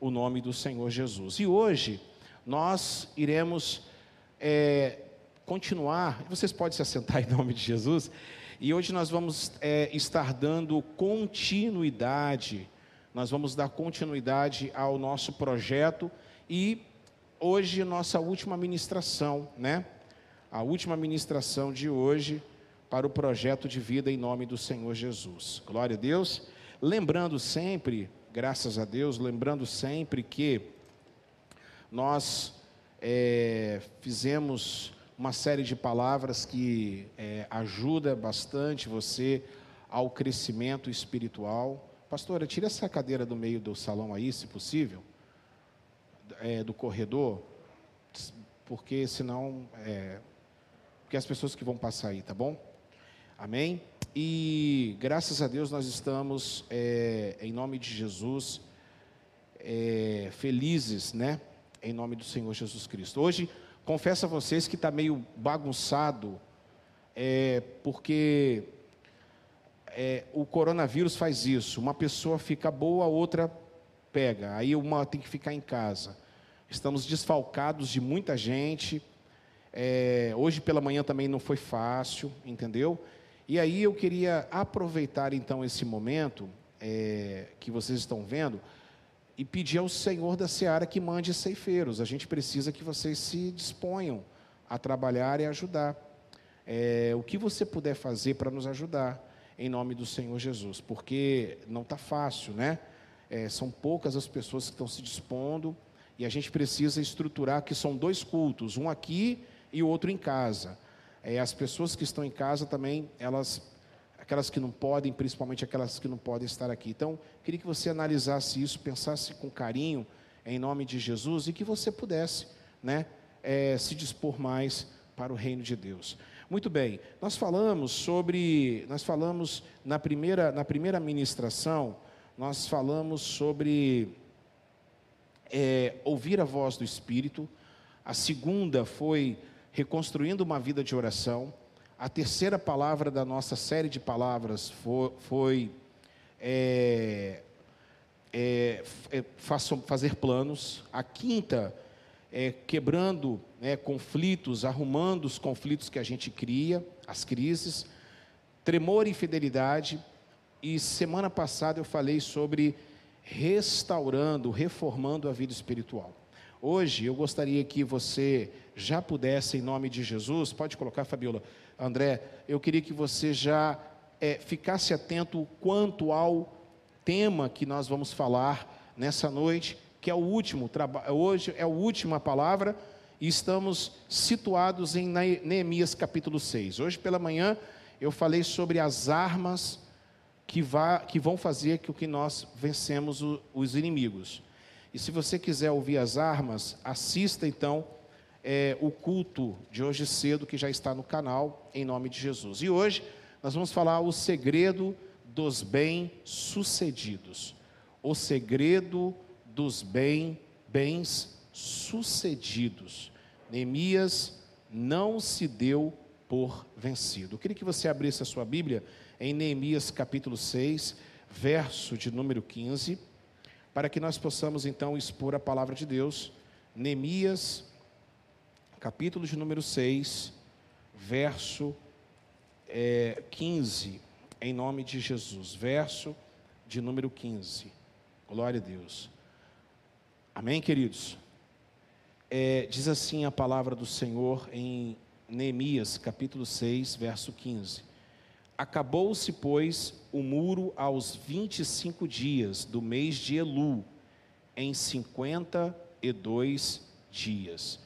o nome do Senhor Jesus. E hoje nós iremos é, continuar, vocês podem se assentar em nome de Jesus, e hoje nós vamos é, estar dando continuidade, nós vamos dar continuidade ao nosso projeto e hoje nossa última ministração, né? A última ministração de hoje para o projeto de vida em nome do Senhor Jesus. Glória a Deus. Lembrando sempre, graças a Deus, lembrando sempre que nós é, fizemos uma série de palavras que é, ajuda bastante você ao crescimento espiritual. Pastora, tira essa cadeira do meio do salão aí, se possível, é, do corredor, porque senão, é, porque as pessoas que vão passar aí, tá bom? Amém? E graças a Deus nós estamos, é, em nome de Jesus, é, felizes, né? Em nome do Senhor Jesus Cristo. Hoje, confesso a vocês que está meio bagunçado, é, porque é, o coronavírus faz isso. Uma pessoa fica boa, a outra pega. Aí uma tem que ficar em casa. Estamos desfalcados de muita gente. É, hoje pela manhã também não foi fácil, entendeu? E aí eu queria aproveitar então esse momento é, que vocês estão vendo e pedir ao Senhor da Seara que mande ceifeiros. A gente precisa que vocês se disponham a trabalhar e ajudar. É, o que você puder fazer para nos ajudar, em nome do Senhor Jesus, porque não está fácil, né? É, são poucas as pessoas que estão se dispondo e a gente precisa estruturar que são dois cultos, um aqui e o outro em casa. É, as pessoas que estão em casa também, elas, aquelas que não podem, principalmente aquelas que não podem estar aqui. Então, queria que você analisasse isso, pensasse com carinho, em nome de Jesus, e que você pudesse, né, é, se dispor mais para o reino de Deus. Muito bem, nós falamos sobre, nós falamos na primeira, na primeira ministração, nós falamos sobre é, ouvir a voz do Espírito. A segunda foi reconstruindo uma vida de oração. A terceira palavra da nossa série de palavras foi, foi é, é, é, fazer planos. A quinta é quebrando né, conflitos, arrumando os conflitos que a gente cria, as crises. Tremor e fidelidade. E semana passada eu falei sobre restaurando, reformando a vida espiritual. Hoje eu gostaria que você já pudesse, em nome de Jesus, pode colocar, Fabiola, André, eu queria que você já é, ficasse atento quanto ao tema que nós vamos falar nessa noite, que é o último, hoje é a última palavra, e estamos situados em Neemias capítulo 6. Hoje pela manhã eu falei sobre as armas que, vá, que vão fazer com que nós vencemos o, os inimigos. E se você quiser ouvir as armas, assista então é, o culto de hoje cedo que já está no canal, em nome de Jesus. E hoje nós vamos falar o segredo dos bem-sucedidos. O segredo dos bem, bens sucedidos. Neemias não se deu por vencido. Eu queria que você abrisse a sua Bíblia em Neemias capítulo 6, verso de número 15 para que nós possamos então expor a palavra de Deus. Neemias, capítulo de número 6, verso é, 15, em nome de Jesus. Verso de número 15. Glória a Deus. Amém, queridos? É, diz assim a palavra do Senhor em Neemias, capítulo 6, verso 15. Acabou-se, pois, o muro aos 25 dias do mês de Elu, em 52 dias.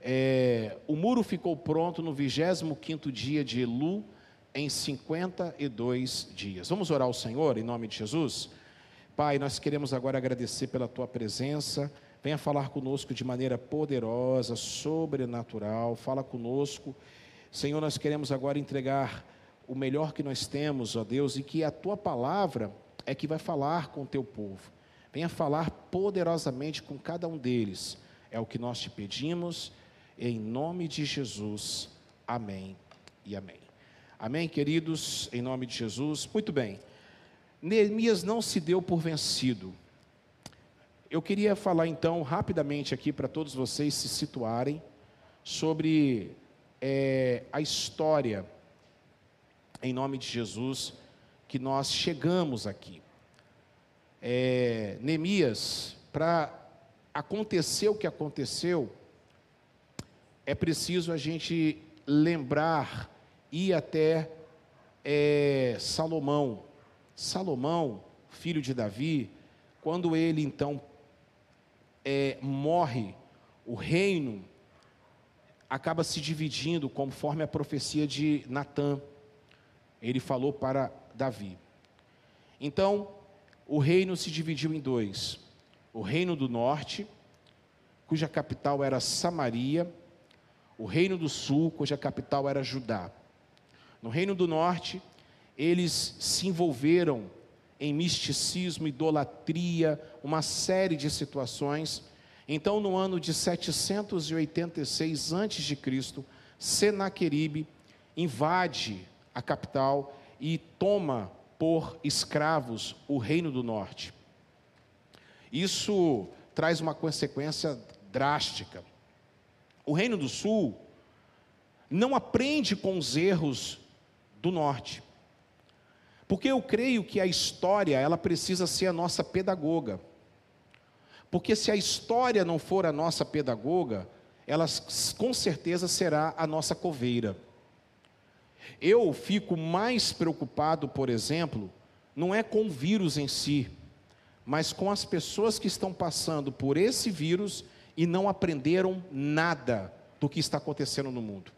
É, o muro ficou pronto no 25 dia de Elu, em 52 dias. Vamos orar ao Senhor em nome de Jesus? Pai, nós queremos agora agradecer pela tua presença. Venha falar conosco de maneira poderosa, sobrenatural. Fala conosco. Senhor, nós queremos agora entregar o melhor que nós temos, ó Deus, e que a tua palavra é que vai falar com o teu povo. Venha falar poderosamente com cada um deles. É o que nós te pedimos, em nome de Jesus. Amém e amém. Amém, queridos, em nome de Jesus. Muito bem. Neemias não se deu por vencido. eu queria falar então rapidamente aqui para todos vocês se situarem sobre é, a história, em nome de Jesus, que nós chegamos aqui. É, Neemias, para acontecer o que aconteceu, é preciso a gente lembrar, ir até é, Salomão. Salomão, filho de Davi, quando ele então é, morre, o reino acaba se dividindo conforme a profecia de Natã. Ele falou para Davi. Então, o reino se dividiu em dois: o reino do norte, cuja capital era Samaria, o reino do sul, cuja capital era Judá. No reino do norte, eles se envolveram em misticismo, idolatria, uma série de situações. Então, no ano de 786 a.C., Senaqueribe invade a capital e toma por escravos o reino do norte. Isso traz uma consequência drástica. O reino do sul não aprende com os erros do norte. Porque eu creio que a história, ela precisa ser a nossa pedagoga. Porque se a história não for a nossa pedagoga, ela com certeza será a nossa coveira. Eu fico mais preocupado, por exemplo, não é com o vírus em si, mas com as pessoas que estão passando por esse vírus e não aprenderam nada do que está acontecendo no mundo.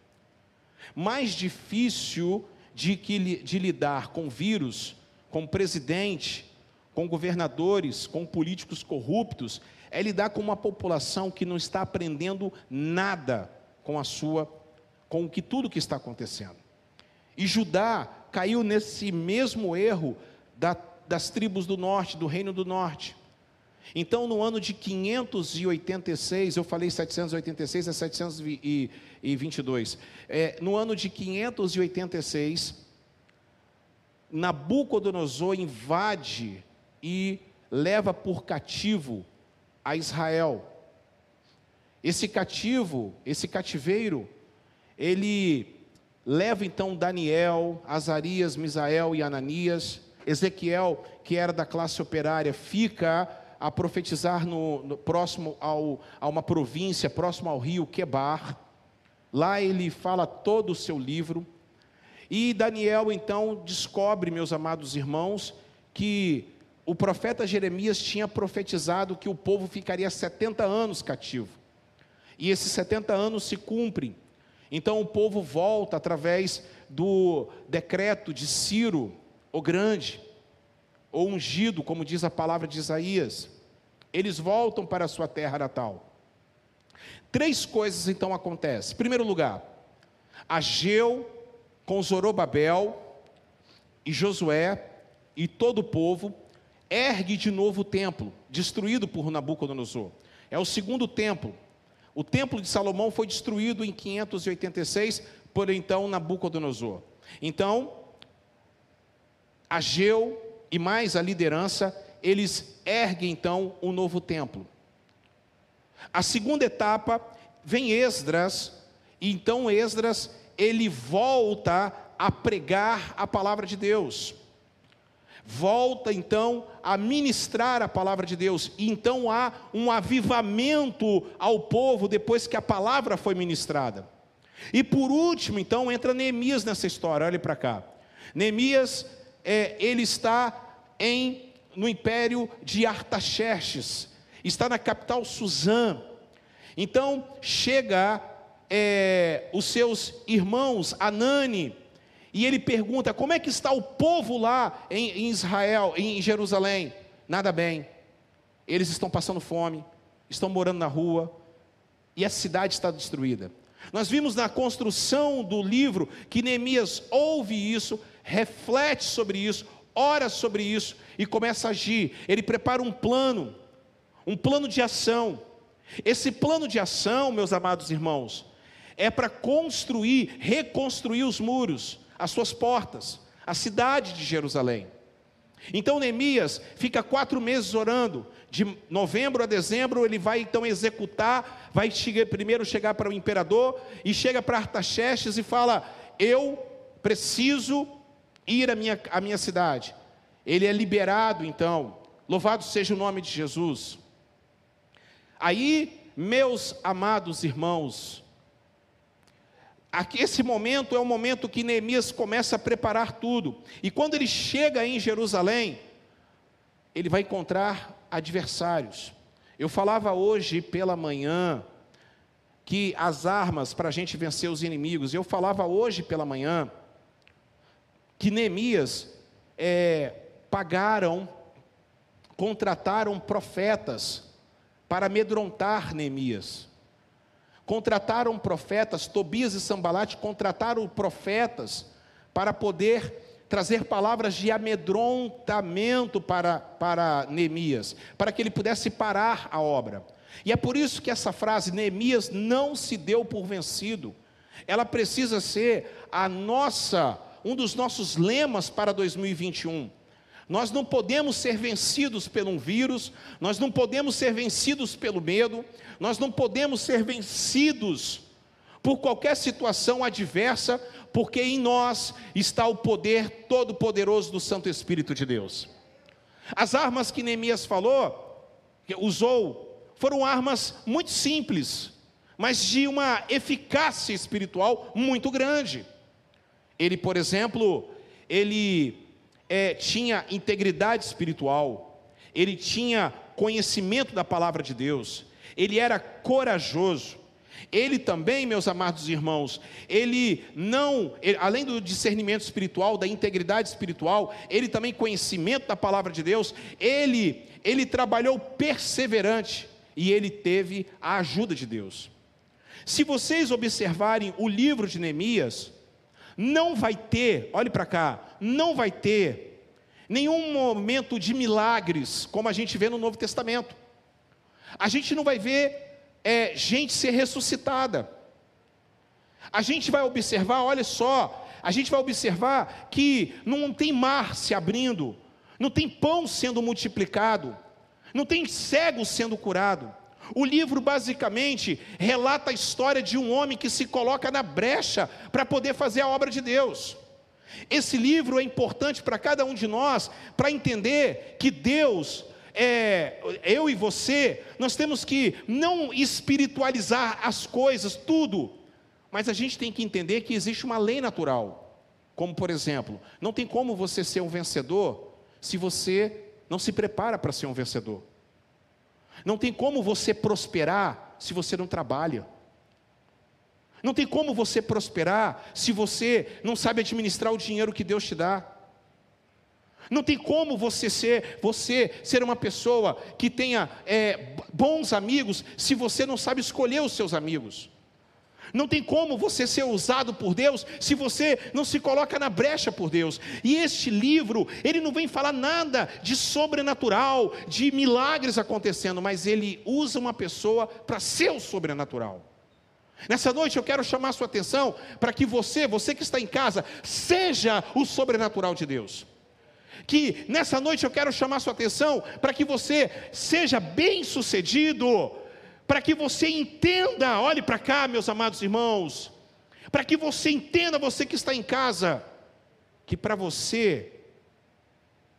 Mais difícil de, que, de lidar com vírus, com presidente, com governadores, com políticos corruptos, é lidar com uma população que não está aprendendo nada com a sua, com o que tudo que está acontecendo. E Judá caiu nesse mesmo erro da, das tribos do norte, do reino do norte. Então, no ano de 586, eu falei 786 a 722. É, no ano de 586, Nabucodonosor invade e leva por cativo a Israel. Esse cativo, esse cativeiro, ele leva então Daniel, Azarias, Misael e Ananias. Ezequiel, que era da classe operária, fica a profetizar no, no, próximo ao, a uma província, próximo ao rio Quebar. Lá ele fala todo o seu livro. E Daniel então descobre, meus amados irmãos, que o profeta Jeremias tinha profetizado que o povo ficaria 70 anos cativo. E esses 70 anos se cumprem. Então o povo volta através do decreto de Ciro, o Grande, ou ungido, como diz a palavra de Isaías. Eles voltam para a sua terra natal. Três coisas então acontecem. Em primeiro lugar, Ageu com Zorobabel e Josué e todo o povo ergue de novo o templo, destruído por Nabucodonosor. É o segundo templo. O templo de Salomão foi destruído em 586 por então Nabucodonosor. Então, Ageu e mais a liderança, eles erguem então um novo templo. A segunda etapa vem Esdras, e então Esdras ele volta a pregar a palavra de Deus volta então a ministrar a palavra de Deus, e então há um avivamento ao povo depois que a palavra foi ministrada. E por último, então, entra Neemias nessa história, olhe para cá. Neemias, é, ele está em, no império de Artaxerxes, está na capital Suzã. Então, chega é, os seus irmãos, Anani, e ele pergunta: como é que está o povo lá em, em Israel, em Jerusalém? Nada bem. Eles estão passando fome, estão morando na rua, e a cidade está destruída. Nós vimos na construção do livro que Neemias ouve isso, reflete sobre isso, ora sobre isso e começa a agir. Ele prepara um plano, um plano de ação. Esse plano de ação, meus amados irmãos, é para construir, reconstruir os muros as suas portas, a cidade de Jerusalém. Então Neemias fica quatro meses orando, de novembro a dezembro ele vai então executar, vai chegar, primeiro chegar para o imperador e chega para Artaxerxes e fala: Eu preciso ir à minha, à minha cidade. Ele é liberado então, louvado seja o nome de Jesus. Aí, meus amados irmãos, Aqui, esse momento é o momento que Neemias começa a preparar tudo. E quando ele chega em Jerusalém, ele vai encontrar adversários. Eu falava hoje pela manhã que as armas para a gente vencer os inimigos. Eu falava hoje pela manhã que Neemias é, pagaram, contrataram profetas para amedrontar Neemias. Contrataram profetas, Tobias e Sambalate contrataram profetas para poder trazer palavras de amedrontamento para, para Neemias, para que ele pudesse parar a obra. E é por isso que essa frase, Neemias não se deu por vencido, ela precisa ser a nossa, um dos nossos lemas para 2021. Nós não podemos ser vencidos por um vírus, nós não podemos ser vencidos pelo medo, nós não podemos ser vencidos por qualquer situação adversa, porque em nós está o poder todo-poderoso do Santo Espírito de Deus. As armas que Neemias falou, usou, foram armas muito simples, mas de uma eficácia espiritual muito grande. Ele, por exemplo, ele é, tinha integridade espiritual, ele tinha conhecimento da palavra de Deus, ele era corajoso. Ele também, meus amados irmãos, ele não, ele, além do discernimento espiritual, da integridade espiritual, ele também conhecimento da palavra de Deus, ele, ele trabalhou perseverante e ele teve a ajuda de Deus. Se vocês observarem o livro de Neemias, não vai ter, olhe para cá, não vai ter nenhum momento de milagres, como a gente vê no Novo Testamento. A gente não vai ver é, gente ser ressuscitada. A gente vai observar, olha só, a gente vai observar que não tem mar se abrindo, não tem pão sendo multiplicado, não tem cego sendo curado. O livro basicamente relata a história de um homem que se coloca na brecha para poder fazer a obra de Deus. Esse livro é importante para cada um de nós para entender que Deus é, eu e você, nós temos que não espiritualizar as coisas, tudo, mas a gente tem que entender que existe uma lei natural. Como, por exemplo, não tem como você ser um vencedor se você não se prepara para ser um vencedor. Não tem como você prosperar se você não trabalha. Não tem como você prosperar se você não sabe administrar o dinheiro que Deus te dá. Não tem como você ser, você ser uma pessoa que tenha é, bons amigos se você não sabe escolher os seus amigos. Não tem como você ser usado por Deus se você não se coloca na brecha por Deus. E este livro, ele não vem falar nada de sobrenatural, de milagres acontecendo, mas ele usa uma pessoa para ser o sobrenatural. Nessa noite eu quero chamar a sua atenção para que você, você que está em casa, seja o sobrenatural de Deus. Que nessa noite eu quero chamar a sua atenção para que você seja bem sucedido para que você entenda, olhe para cá, meus amados irmãos, para que você entenda, você que está em casa, que para você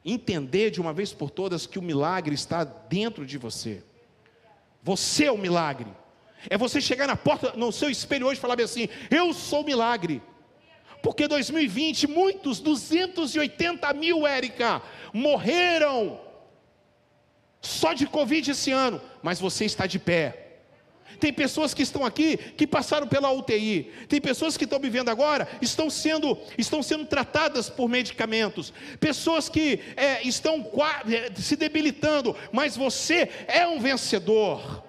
entender de uma vez por todas que o milagre está dentro de você. Você é o milagre. É você chegar na porta, no seu espelho hoje e falar assim: Eu sou o milagre. Porque 2020, muitos, 280 mil, Érica, morreram só de Covid esse ano, mas você está de pé. Tem pessoas que estão aqui que passaram pela UTI. Tem pessoas que estão vivendo agora, estão sendo, estão sendo tratadas por medicamentos. Pessoas que é, estão é, se debilitando, mas você é um vencedor.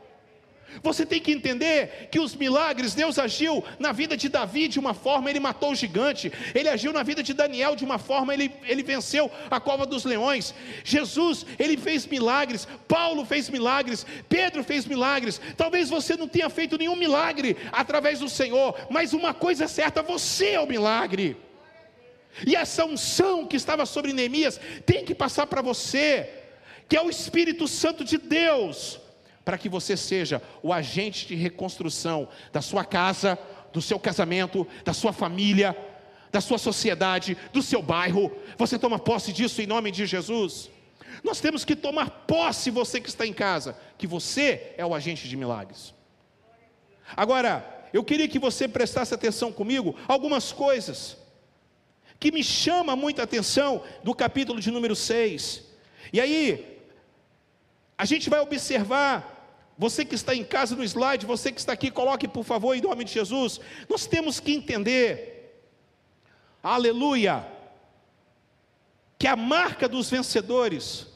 Você tem que entender que os milagres, Deus agiu na vida de Davi de uma forma, ele matou o gigante, ele agiu na vida de Daniel de uma forma, ele, ele venceu a cova dos leões. Jesus, ele fez milagres, Paulo fez milagres, Pedro fez milagres. Talvez você não tenha feito nenhum milagre através do Senhor, mas uma coisa é certa: você é o milagre. E essa unção que estava sobre Neemias tem que passar para você, que é o Espírito Santo de Deus, para que você seja o agente de reconstrução da sua casa, do seu casamento, da sua família, da sua sociedade, do seu bairro. Você toma posse disso em nome de Jesus. Nós temos que tomar posse, você que está em casa, que você é o agente de milagres. Agora, eu queria que você prestasse atenção comigo algumas coisas que me chama muita atenção do capítulo de número 6. E aí, a gente vai observar você que está em casa no slide, você que está aqui, coloque por favor em nome de Jesus. Nós temos que entender, aleluia, que a marca dos vencedores,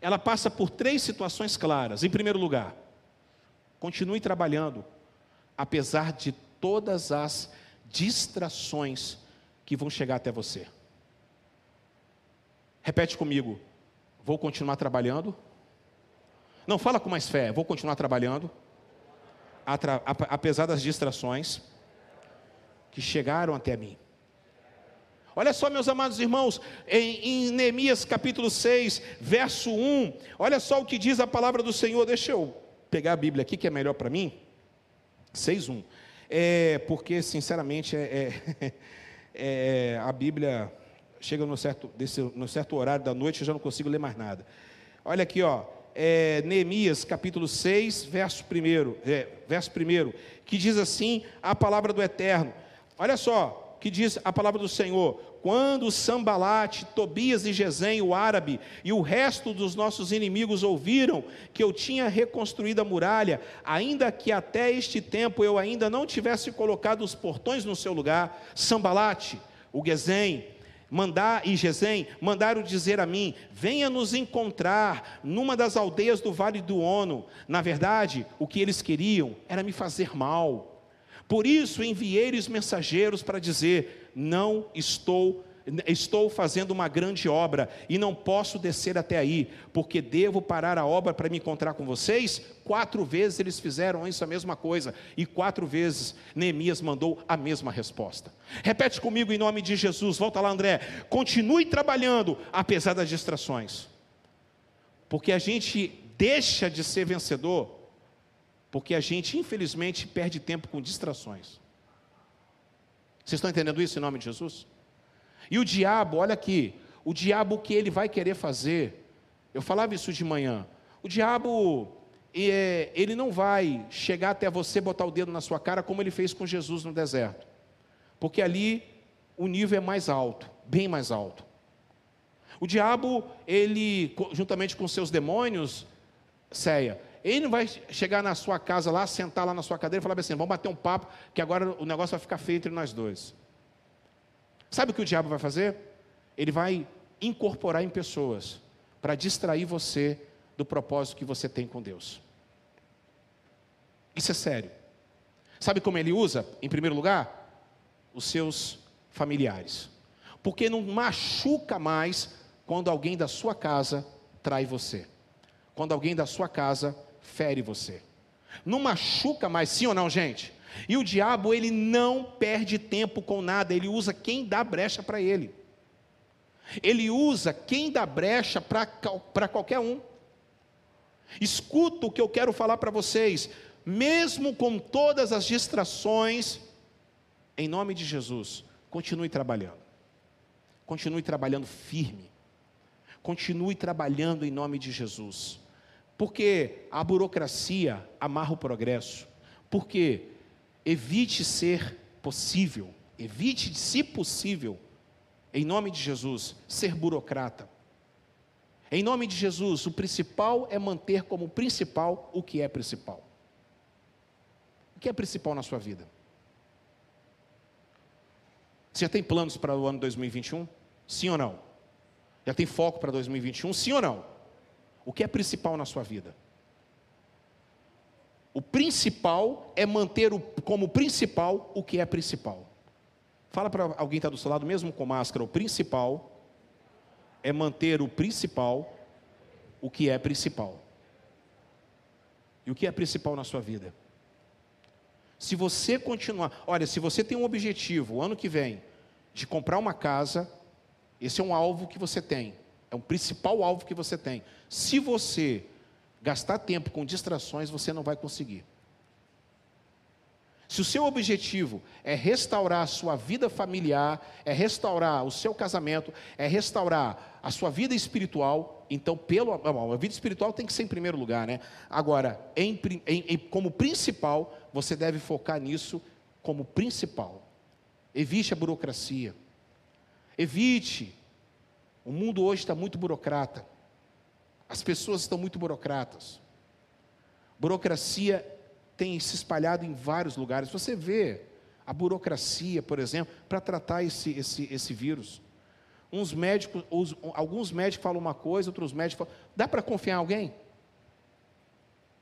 ela passa por três situações claras. Em primeiro lugar, continue trabalhando, apesar de todas as distrações que vão chegar até você. Repete comigo, vou continuar trabalhando não, fala com mais fé. Vou continuar trabalhando, apesar das distrações que chegaram até mim. Olha só, meus amados irmãos, em, em Neemias capítulo 6, verso 1, olha só o que diz a palavra do Senhor. Deixa eu pegar a Bíblia aqui, que é melhor para mim. 6, 1. É, porque, sinceramente, é, é, é, a Bíblia chega no certo, desse, no certo horário da noite, eu já não consigo ler mais nada. Olha aqui, ó é, Neemias capítulo 6, verso 1, é, verso 1, que diz assim a palavra do Eterno. Olha só, que diz a palavra do Senhor. Quando Sambalate, Tobias e Gesem, o árabe, e o resto dos nossos inimigos ouviram que eu tinha reconstruído a muralha, ainda que até este tempo eu ainda não tivesse colocado os portões no seu lugar, Sambalate, o Gesem, mandar e Gesem mandaram dizer a mim: venha nos encontrar numa das aldeias do Vale do Ono. Na verdade, o que eles queriam era me fazer mal. Por isso enviei-lhes mensageiros para dizer: não estou estou fazendo uma grande obra e não posso descer até aí, porque devo parar a obra para me encontrar com vocês? Quatro vezes eles fizeram isso a mesma coisa, e quatro vezes Neemias mandou a mesma resposta. Repete comigo em nome de Jesus, volta lá, André. Continue trabalhando, apesar das distrações, porque a gente deixa de ser vencedor, porque a gente, infelizmente, perde tempo com distrações. Vocês estão entendendo isso em nome de Jesus? E o diabo, olha aqui, o diabo o que ele vai querer fazer, eu falava isso de manhã, o diabo, é, ele não vai chegar até você, botar o dedo na sua cara, como ele fez com Jesus no deserto, porque ali o nível é mais alto, bem mais alto. O diabo, ele, juntamente com seus demônios, ceia, ele não vai chegar na sua casa lá, sentar lá na sua cadeira e falar assim: vamos bater um papo, que agora o negócio vai ficar feio entre nós dois. Sabe o que o diabo vai fazer? Ele vai incorporar em pessoas para distrair você do propósito que você tem com Deus. Isso é sério. Sabe como ele usa, em primeiro lugar? Os seus familiares. Porque não machuca mais quando alguém da sua casa trai você. Quando alguém da sua casa fere você. Não machuca mais, sim ou não, gente? E o diabo, ele não perde tempo com nada, ele usa quem dá brecha para ele. Ele usa quem dá brecha para qualquer um. Escuta o que eu quero falar para vocês, mesmo com todas as distrações, em nome de Jesus, continue trabalhando. Continue trabalhando firme. Continue trabalhando em nome de Jesus. Porque a burocracia amarra o progresso. Porque evite ser possível, evite, se possível, em nome de Jesus, ser burocrata. Em nome de Jesus, o principal é manter como principal o que é principal. O que é principal na sua vida? Você já tem planos para o ano 2021? Sim ou não? Já tem foco para 2021? Sim ou não? O que é principal na sua vida? O principal é manter o, como principal o que é principal. Fala para alguém que está do seu lado, mesmo com máscara, o principal é manter o principal o que é principal. E o que é principal na sua vida? Se você continuar, olha, se você tem um objetivo, o ano que vem, de comprar uma casa, Esse é um alvo que você tem. É um principal alvo que você tem. Se você gastar tempo com distrações, você não vai conseguir. Se o seu objetivo é restaurar a sua vida familiar, é restaurar o seu casamento, é restaurar a sua vida espiritual, então, pelo, a vida espiritual tem que ser em primeiro lugar, né? Agora, em, em, como principal, você deve focar nisso como principal. Evite a burocracia. Evite. O mundo hoje está muito burocrata. As pessoas estão muito burocratas. Burocracia tem se espalhado em vários lugares. Você vê a burocracia, por exemplo, para tratar esse, esse, esse vírus. Uns médicos, os, alguns médicos falam uma coisa, outros médicos falam. Dá para confiar em alguém?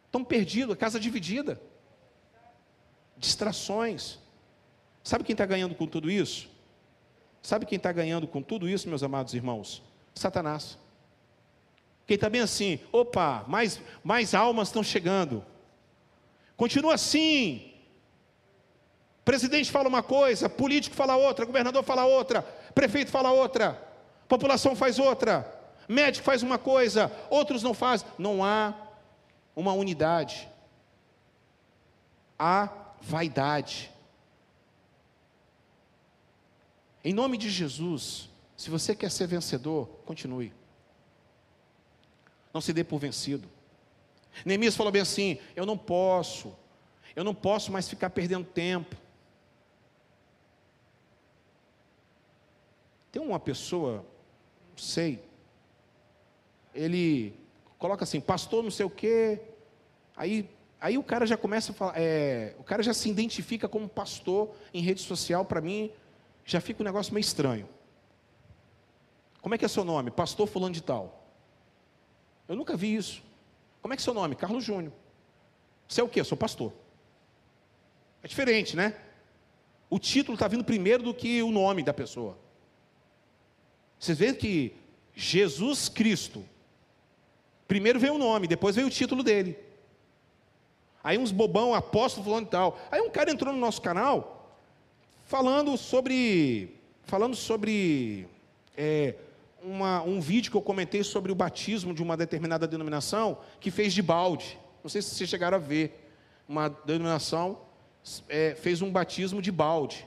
Estão perdidos, casa dividida. Distrações. Sabe quem está ganhando com tudo isso? Sabe quem está ganhando com tudo isso, meus amados irmãos? Satanás. Quem está bem assim, opa, mais, mais almas estão chegando. Continua assim. Presidente fala uma coisa, político fala outra, governador fala outra, prefeito fala outra, população faz outra, médico faz uma coisa, outros não fazem. Não há uma unidade. Há vaidade. Em nome de Jesus, se você quer ser vencedor, continue. Não se dê por vencido. Neemias falou bem assim: eu não posso, eu não posso mais ficar perdendo tempo. Tem uma pessoa, não sei, ele coloca assim, pastor não sei o quê, aí, aí o cara já começa a falar, é, o cara já se identifica como pastor em rede social, para mim, já fica um negócio meio estranho. Como é que é seu nome? Pastor fulano de tal. Eu nunca vi isso. Como é que é seu nome? Carlos Júnior. Você é o quê? Eu sou pastor. É diferente, né? O título está vindo primeiro do que o nome da pessoa. Vocês veem que Jesus Cristo, primeiro veio o nome, depois veio o título dele. Aí uns bobão, apóstolo fulano e tal. Aí um cara entrou no nosso canal falando sobre, falando sobre é, uma, um vídeo que eu comentei sobre o batismo de uma determinada denominação que fez de balde. Não sei se vocês chegaram a ver. Uma denominação é, fez um batismo de balde.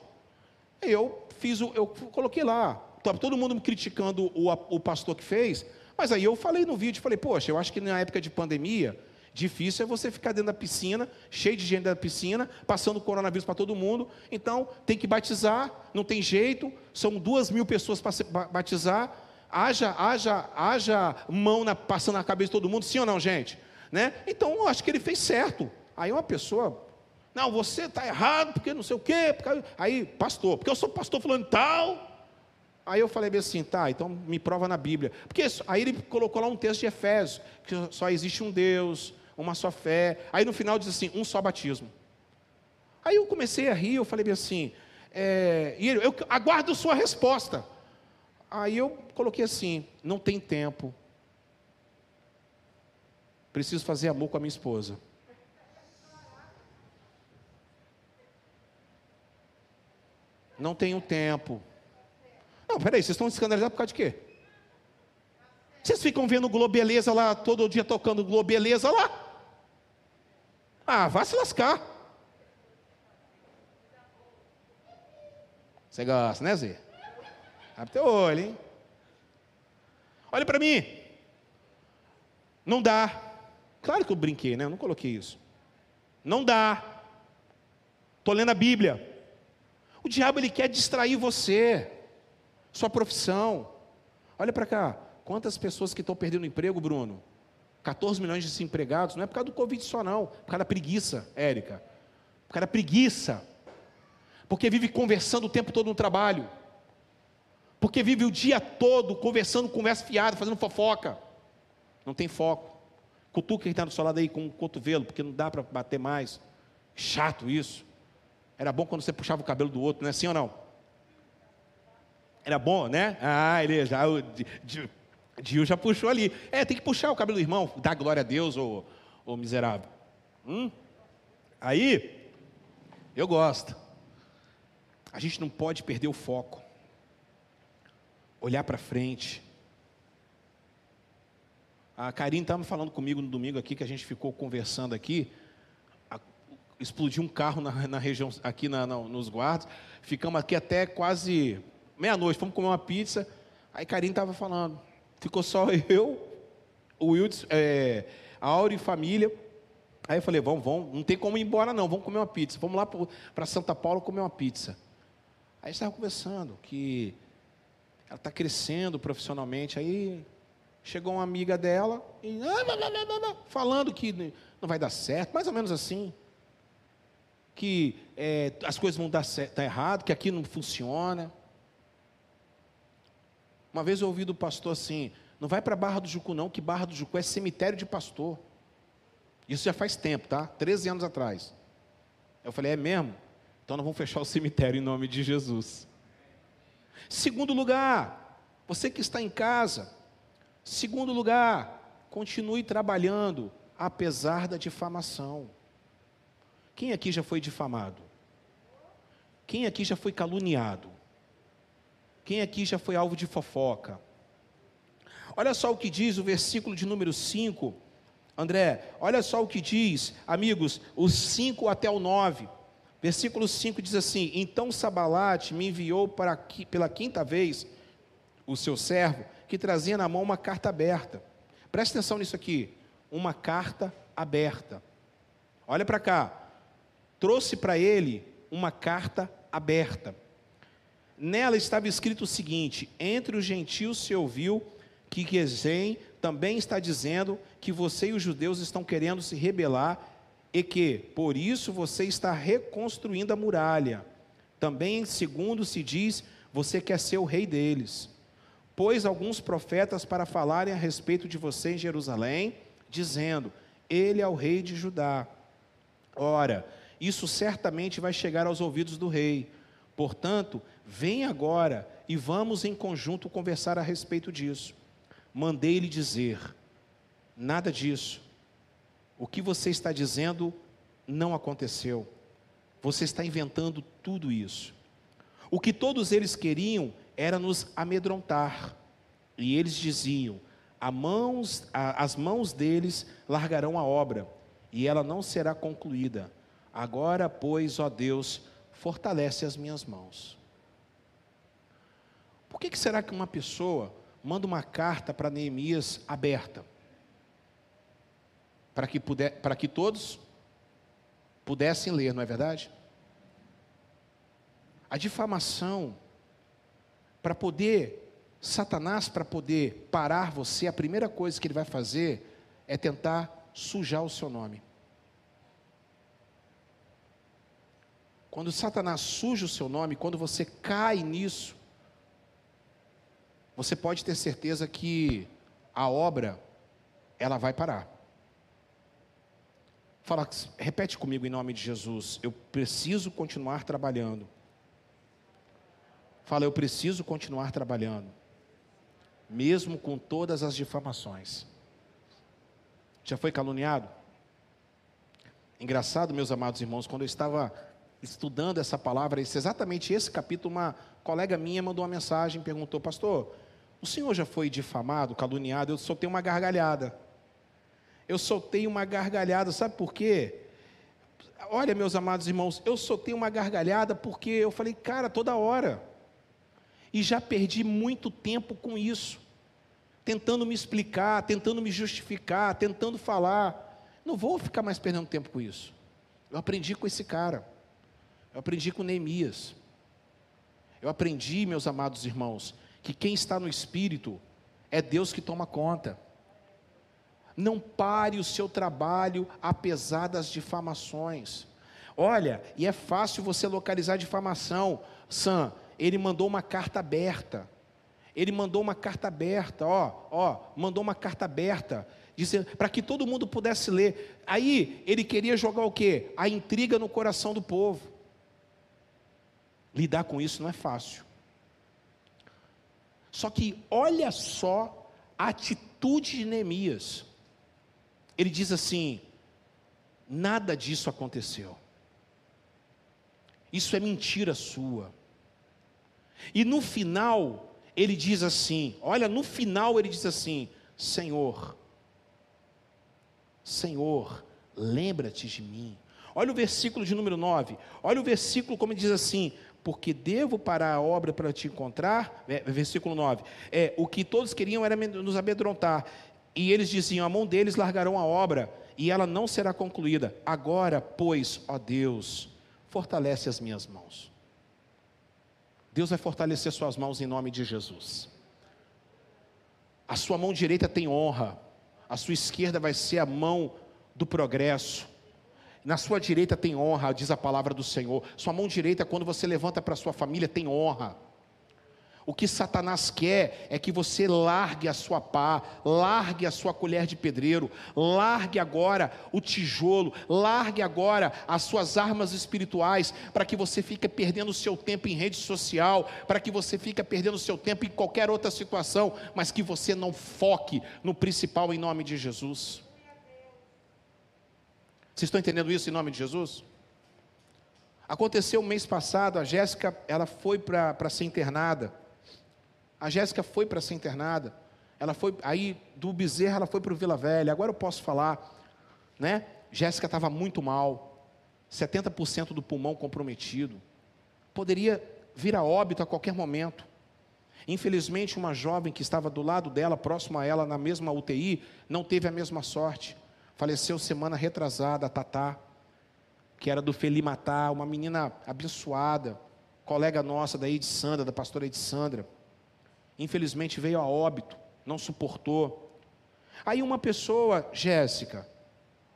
Eu fiz o, eu coloquei lá. Estava todo mundo me criticando o, o pastor que fez, mas aí eu falei no vídeo, falei, poxa, eu acho que na época de pandemia, Difícil é você ficar dentro da piscina, cheio de gente dentro da piscina, passando coronavírus para todo mundo. Então, tem que batizar, não tem jeito. São duas mil pessoas para batizar. Haja, haja, haja mão na, passando na cabeça de todo mundo, sim ou não, gente? Né? Então, eu acho que ele fez certo. Aí uma pessoa, não, você está errado, porque não sei o quê. Porque... Aí, pastor, porque eu sou pastor falando tal. Aí eu falei assim, tá, então me prova na Bíblia. Porque aí ele colocou lá um texto de Efésios, que só existe um Deus, uma só fé. Aí no final diz assim, um só batismo. Aí eu comecei a rir, eu falei assim, é, e ele, eu aguardo sua resposta. Aí eu coloquei assim, não tem tempo. Preciso fazer amor com a minha esposa. Não tenho tempo. Não, peraí, vocês estão escandalizados por causa de quê? Vocês ficam vendo Globeleza lá, todo dia tocando Globeleza lá? Ah, vá se lascar. Você gosta, né, Zé? Abre teu olho, hein? Olha para mim. Não dá. Claro que eu brinquei, né? Eu não coloquei isso. Não dá. Estou lendo a Bíblia. O diabo ele quer distrair você, sua profissão. Olha para cá. Quantas pessoas que estão perdendo emprego, Bruno? 14 milhões de desempregados, não é por causa do Covid só, não. Por causa da preguiça, Érica. Por causa da preguiça. Porque vive conversando o tempo todo no trabalho. Porque vive o dia todo conversando, conversa fiada, fazendo fofoca. Não tem foco. Cutuca quem está do seu lado aí com o cotovelo, porque não dá para bater mais. Chato isso. Era bom quando você puxava o cabelo do outro, não é assim ou não? Era bom, né? Ah, ele já. Dio já puxou ali. É, tem que puxar o cabelo do irmão, dá glória a Deus, ô, ô miserável. Hum? Aí, eu gosto. A gente não pode perder o foco. Olhar para frente. A Karine estava falando comigo no domingo aqui, que a gente ficou conversando aqui. A, explodiu um carro na, na região, aqui na, na, nos guardas. Ficamos aqui até quase meia-noite, fomos comer uma pizza. Aí Karine estava falando. Ficou só eu, o Wilds, é, a Auri e família. Aí eu falei, vamos, vamos, não tem como ir embora não, vamos comer uma pizza. Vamos lá para Santa Paula comer uma pizza. Aí estava conversando que ela está crescendo profissionalmente. Aí chegou uma amiga dela e ah, falando que não vai dar certo, mais ou menos assim. Que é, as coisas vão dar certo, tá errado, que aqui não funciona. Uma vez eu ouvi do pastor assim: não vai para Barra do Jucu, não, que Barra do Jucu é cemitério de pastor. Isso já faz tempo, tá? 13 anos atrás. Eu falei: é mesmo? Então nós vamos fechar o cemitério em nome de Jesus. Segundo lugar, você que está em casa. Segundo lugar, continue trabalhando, apesar da difamação. Quem aqui já foi difamado? Quem aqui já foi caluniado? Quem aqui já foi alvo de fofoca? Olha só o que diz o versículo de número 5. André, olha só o que diz, amigos, os 5 até o 9. Versículo 5 diz assim: Então Sabalate me enviou para, pela quinta vez o seu servo, que trazia na mão uma carta aberta. Presta atenção nisso aqui. Uma carta aberta. Olha para cá. Trouxe para ele uma carta aberta. Nela estava escrito o seguinte: Entre os gentios se ouviu que Gesem também está dizendo que você e os judeus estão querendo se rebelar e que, por isso, você está reconstruindo a muralha. Também, segundo se diz, você quer ser o rei deles. Pôs alguns profetas para falarem a respeito de você em Jerusalém, dizendo: Ele é o rei de Judá. Ora, isso certamente vai chegar aos ouvidos do rei. Portanto, vem agora e vamos em conjunto conversar a respeito disso mandei-lhe dizer: nada disso. O que você está dizendo não aconteceu. Você está inventando tudo isso. O que todos eles queriam era nos amedrontar. E eles diziam: mãos, a, as mãos deles largarão a obra, e ela não será concluída. Agora, pois, ó Deus, fortalece as minhas mãos. Por que, que será que uma pessoa manda uma carta para Neemias aberta, para que, puder, para que todos pudessem ler, não é verdade? A difamação, para poder, Satanás, para poder parar você, a primeira coisa que ele vai fazer é tentar sujar o seu nome. Quando Satanás suja o seu nome, quando você cai nisso, você pode ter certeza que a obra ela vai parar. Fala, repete comigo em nome de Jesus. Eu preciso continuar trabalhando. Fala, eu preciso continuar trabalhando, mesmo com todas as difamações. Já foi caluniado? Engraçado, meus amados irmãos, quando eu estava estudando essa palavra, exatamente esse capítulo, uma colega minha mandou uma mensagem, perguntou, pastor, o senhor já foi difamado, caluniado? Eu soltei uma gargalhada. Eu soltei uma gargalhada, sabe por quê? Olha, meus amados irmãos, eu soltei uma gargalhada porque eu falei, cara, toda hora. E já perdi muito tempo com isso, tentando me explicar, tentando me justificar, tentando falar. Não vou ficar mais perdendo tempo com isso. Eu aprendi com esse cara. Eu aprendi com Neemias. Eu aprendi, meus amados irmãos, que quem está no Espírito é Deus que toma conta. Não pare o seu trabalho apesar das difamações. Olha, e é fácil você localizar difamação. Sam, ele mandou uma carta aberta. Ele mandou uma carta aberta, ó, ó, mandou uma carta aberta, dizendo para que todo mundo pudesse ler. Aí ele queria jogar o quê? A intriga no coração do povo. Lidar com isso não é fácil. Só que olha só a atitude de Neemias. Ele diz assim: nada disso aconteceu. Isso é mentira sua. E no final, ele diz assim: olha, no final ele diz assim: Senhor, Senhor, lembra-te de mim. Olha o versículo de número 9. Olha o versículo como diz assim: porque devo parar a obra para te encontrar. É, versículo 9. É, o que todos queriam era nos amedrontar. E eles diziam: a mão deles largarão a obra, e ela não será concluída. Agora, pois, ó Deus, fortalece as minhas mãos. Deus vai fortalecer suas mãos em nome de Jesus. A sua mão direita tem honra, a sua esquerda vai ser a mão do progresso. Na sua direita tem honra, diz a palavra do Senhor. Sua mão direita, quando você levanta para sua família, tem honra. O que Satanás quer é que você largue a sua pá, largue a sua colher de pedreiro, largue agora o tijolo, largue agora as suas armas espirituais, para que você fique perdendo o seu tempo em rede social, para que você fique perdendo o seu tempo em qualquer outra situação, mas que você não foque no principal em nome de Jesus. Vocês estão entendendo isso em nome de Jesus? Aconteceu um mês passado, a Jéssica, ela foi para ser internada. A Jéssica foi para ser internada. Ela foi aí do Bezerra, ela foi para o Vila Velha. Agora eu posso falar, né? Jéssica estava muito mal, 70% do pulmão comprometido. Poderia vir a óbito a qualquer momento. Infelizmente, uma jovem que estava do lado dela, próximo a ela, na mesma UTI, não teve a mesma sorte. Faleceu semana retrasada, a Tatá, que era do Felimatá, uma menina abençoada, colega nossa da Sandra, da pastora Sandra infelizmente veio a óbito, não suportou. Aí uma pessoa, Jéssica,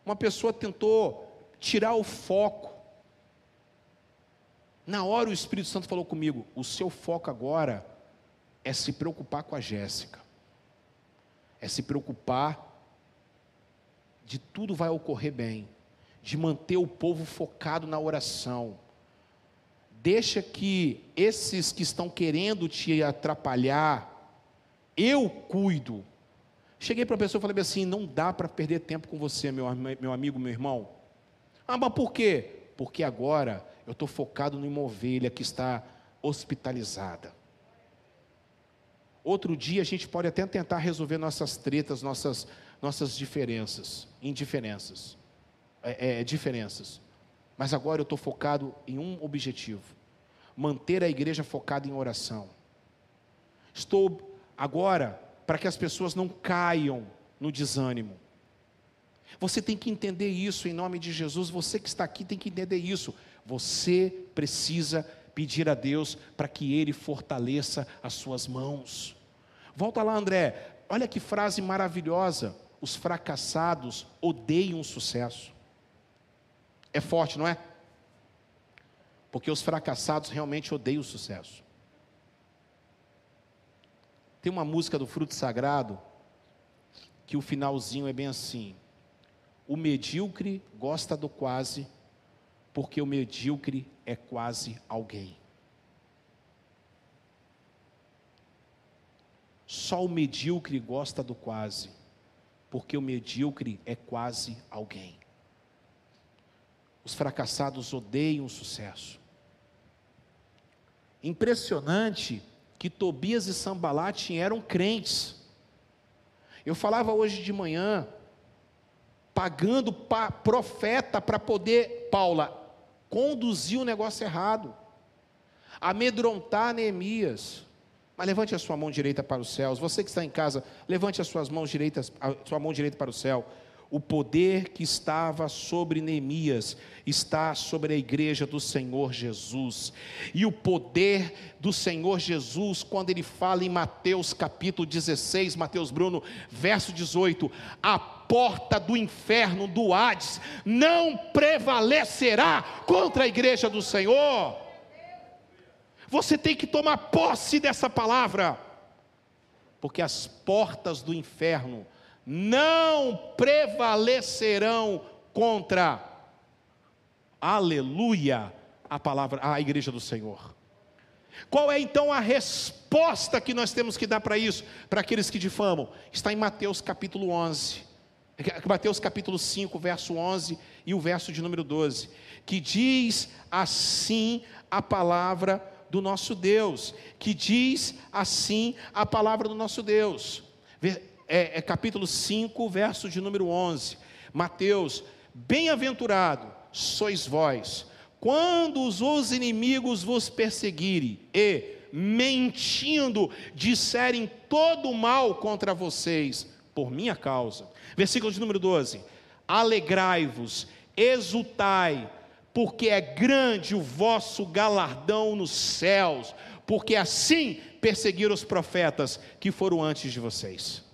uma pessoa tentou tirar o foco. Na hora o Espírito Santo falou comigo: o seu foco agora é se preocupar com a Jéssica, é se preocupar de tudo vai ocorrer bem, de manter o povo focado na oração deixa que esses que estão querendo te atrapalhar, eu cuido. Cheguei para a pessoa e falei assim: não dá para perder tempo com você, meu, meu amigo, meu irmão. Ah, mas por quê? Porque agora eu estou focado numa ovelha que está hospitalizada. Outro dia a gente pode até tentar resolver nossas tretas, nossas, nossas diferenças, indiferenças, é, é, diferenças. Mas agora eu estou focado em um objetivo: manter a igreja focada em oração. Estou agora para que as pessoas não caiam no desânimo. Você tem que entender isso em nome de Jesus. Você que está aqui tem que entender isso. Você precisa pedir a Deus para que Ele fortaleça as suas mãos. Volta lá, André. Olha que frase maravilhosa. Os fracassados odeiam o sucesso. É forte, não é? Porque os fracassados realmente odeiam o sucesso. Tem uma música do Fruto Sagrado que o finalzinho é bem assim: O medíocre gosta do quase, porque o medíocre é quase alguém. Só o medíocre gosta do quase, porque o medíocre é quase alguém. Os fracassados odeiam o sucesso. Impressionante que Tobias e Sambalate eram crentes. Eu falava hoje de manhã, pagando pa, profeta para poder, Paula, conduzir o negócio errado, amedrontar Neemias. Mas levante a sua mão direita para os céus. Você que está em casa, levante as suas mãos direitas, a sua mão direita para o céu o poder que estava sobre Neemias está sobre a igreja do Senhor Jesus. E o poder do Senhor Jesus, quando ele fala em Mateus capítulo 16, Mateus Bruno, verso 18: a porta do inferno, do Hades, não prevalecerá contra a igreja do Senhor. Você tem que tomar posse dessa palavra, porque as portas do inferno não prevalecerão contra, aleluia, a palavra, a igreja do Senhor. Qual é então a resposta que nós temos que dar para isso, para aqueles que difamam? Está em Mateus capítulo 11, Mateus capítulo 5, verso 11 e o verso de número 12, que diz assim a palavra do nosso Deus, que diz assim a palavra do nosso Deus. É, é capítulo 5, verso de número 11. Mateus, bem-aventurado sois vós, quando os inimigos vos perseguirem e, mentindo, disserem todo mal contra vocês, por minha causa. Versículo de número 12: Alegrai-vos, exultai, porque é grande o vosso galardão nos céus, porque assim perseguiram os profetas que foram antes de vocês.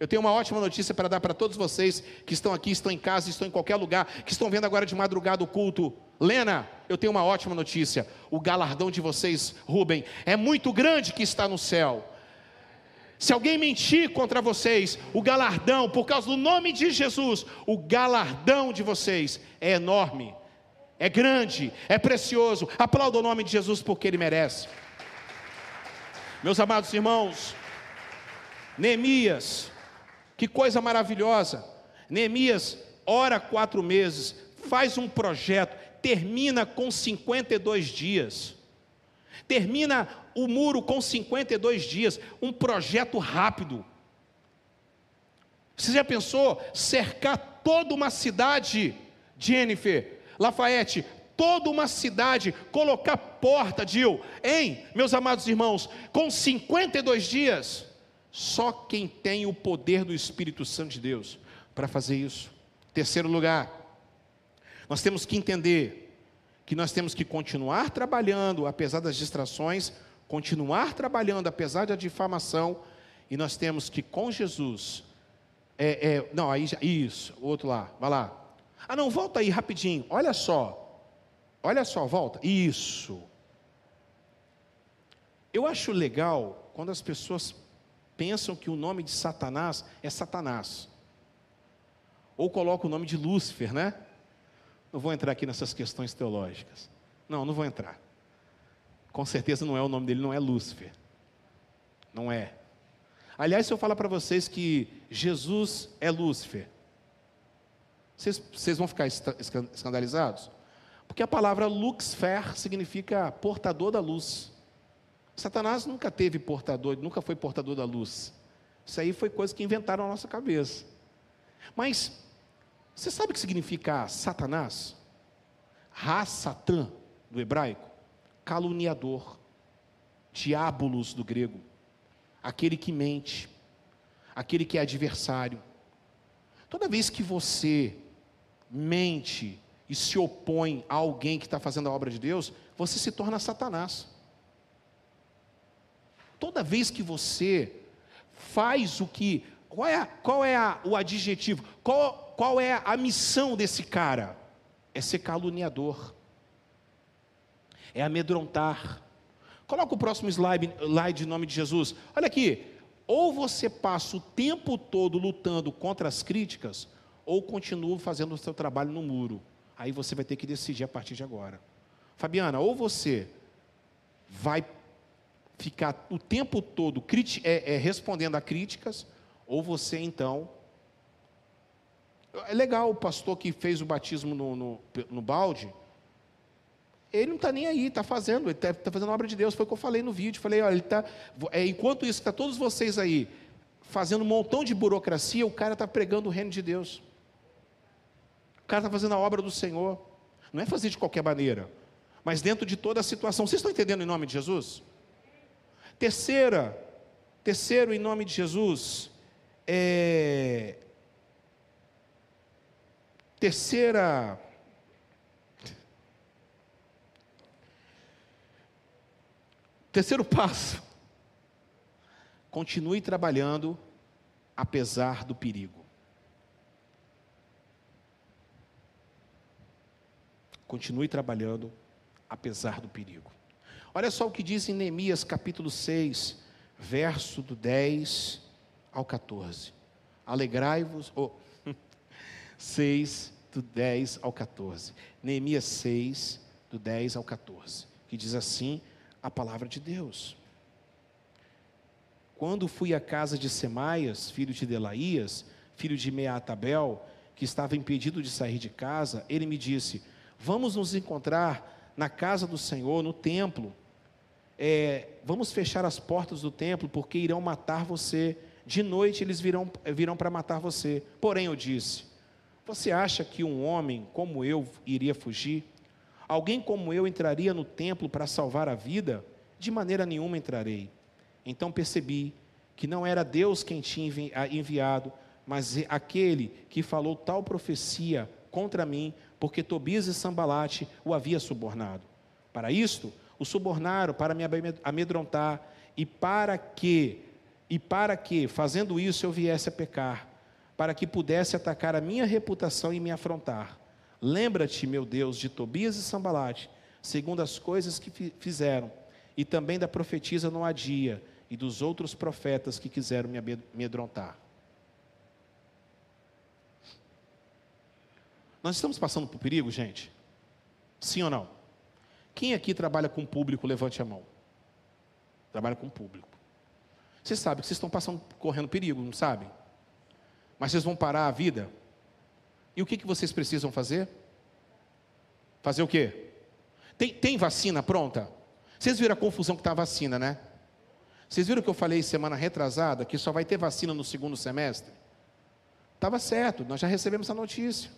Eu tenho uma ótima notícia para dar para todos vocês que estão aqui, estão em casa, estão em qualquer lugar, que estão vendo agora de madrugada o culto. Lena, eu tenho uma ótima notícia. O galardão de vocês, Rubem, é muito grande que está no céu. Se alguém mentir contra vocês, o galardão, por causa do nome de Jesus, o galardão de vocês é enorme, é grande, é precioso. Aplauda o nome de Jesus porque ele merece. Meus amados irmãos, Neemias, que coisa maravilhosa. Neemias ora quatro meses, faz um projeto, termina com 52 dias. Termina o muro com 52 dias, um projeto rápido. Você já pensou cercar toda uma cidade, Jennifer, Lafayette, toda uma cidade, colocar porta, Dil, em, meus amados irmãos, com 52 dias? Só quem tem o poder do Espírito Santo de Deus para fazer isso. Terceiro lugar, nós temos que entender que nós temos que continuar trabalhando, apesar das distrações, continuar trabalhando, apesar da difamação, e nós temos que, com Jesus, é, é, não, aí isso, outro lá, vai lá. Ah, não, volta aí rapidinho, olha só, olha só, volta, isso. Eu acho legal quando as pessoas pensam que o nome de Satanás é Satanás. Ou coloca o nome de Lúcifer, né? Não vou entrar aqui nessas questões teológicas. Não, não vou entrar. Com certeza não é o nome dele, não é Lúcifer. Não é. Aliás, se eu falar para vocês que Jesus é Lúcifer, vocês, vocês vão ficar escandalizados? Porque a palavra luxfer significa portador da luz. Satanás nunca teve portador, nunca foi portador da luz. Isso aí foi coisa que inventaram na nossa cabeça. Mas, você sabe o que significa Satanás? Ra-Satã, do hebraico. Caluniador. Diabolos, do grego. Aquele que mente. Aquele que é adversário. Toda vez que você mente e se opõe a alguém que está fazendo a obra de Deus, você se torna Satanás. Toda vez que você faz o que. Qual é, qual é a, o adjetivo? Qual, qual é a missão desse cara? É ser caluniador, é amedrontar. Coloca o próximo slide, slide em nome de Jesus. Olha aqui. Ou você passa o tempo todo lutando contra as críticas, ou continua fazendo o seu trabalho no muro. Aí você vai ter que decidir a partir de agora. Fabiana, ou você vai ficar o tempo todo é, é, respondendo a críticas, ou você então. É legal o pastor que fez o batismo no, no, no balde. Ele não está nem aí, está fazendo, ele está tá fazendo a obra de Deus. Foi o que eu falei no vídeo. Falei, olha, ele tá, é, enquanto isso, está todos vocês aí fazendo um montão de burocracia, o cara está pregando o reino de Deus. O cara está fazendo a obra do Senhor. Não é fazer de qualquer maneira, mas dentro de toda a situação. Vocês estão entendendo em nome de Jesus? Terceira, terceiro em nome de Jesus, é, terceira terceiro passo continue trabalhando apesar do perigo. Continue trabalhando apesar do perigo Olha só o que diz em Neemias capítulo 6, verso do 10 ao 14. Alegrai-vos, oh, 6, do 10 ao 14. Neemias 6, do 10 ao 14, que diz assim a palavra de Deus. Quando fui à casa de Semaias, filho de Delaías, filho de Meatabel, que estava impedido de sair de casa, ele me disse: Vamos nos encontrar na casa do Senhor, no templo é, vamos fechar as portas do templo, porque irão matar você. De noite eles virão, virão para matar você. Porém, eu disse: Você acha que um homem como eu iria fugir? Alguém como eu entraria no templo para salvar a vida? De maneira nenhuma entrarei. Então percebi que não era Deus quem tinha enviado, mas aquele que falou tal profecia contra mim, porque Tobias e Sambalate o havia subornado. Para isto, o subornaram para me amedrontar e para que e para que, fazendo isso, eu viesse a pecar, para que pudesse atacar a minha reputação e me afrontar. Lembra-te, meu Deus, de Tobias e Sambalate, segundo as coisas que fizeram, e também da profetisa Noadia e dos outros profetas que quiseram me amedrontar. Nós estamos passando por perigo, gente? Sim ou não? Quem aqui trabalha com público, levante a mão. Trabalha com público. Vocês sabem que vocês estão passando, correndo perigo, não sabem? Mas vocês vão parar a vida. E o que, que vocês precisam fazer? Fazer o quê? Tem, tem vacina pronta? Vocês viram a confusão que está a vacina, né? Vocês viram que eu falei semana retrasada que só vai ter vacina no segundo semestre? Estava certo, nós já recebemos essa notícia.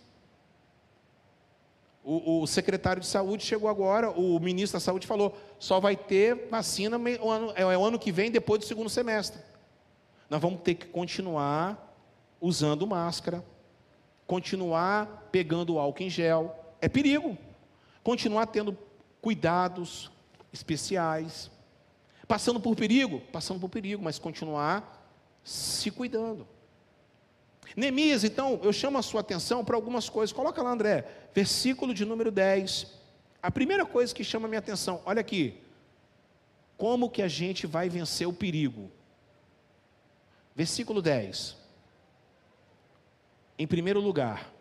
O, o, secretário de saúde chegou agora, o ministro da saúde falou: só vai ter vacina o ano, é o ano que vem, depois do segundo semestre. Nós vamos ter que continuar usando máscara, continuar pegando álcool em gel. É perigo. Continuar tendo cuidados especiais. Passando por perigo, passando por perigo, mas continuar se cuidando. Neemias, então, eu chamo a sua atenção para algumas coisas. Coloca lá, André, versículo de número 10. A primeira coisa que chama a minha atenção, olha aqui. Como que a gente vai vencer o perigo? Versículo 10. Em primeiro lugar,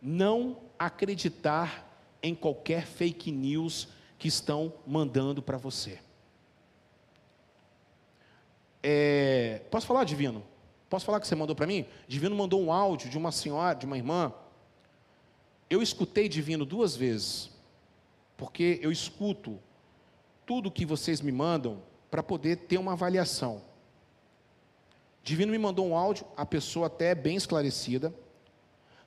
não acreditar em qualquer fake news que estão mandando para você. É, posso falar, Divino? Posso falar que você mandou para mim? Divino mandou um áudio de uma senhora, de uma irmã. Eu escutei Divino duas vezes, porque eu escuto tudo que vocês me mandam para poder ter uma avaliação. Divino me mandou um áudio, a pessoa até é bem esclarecida,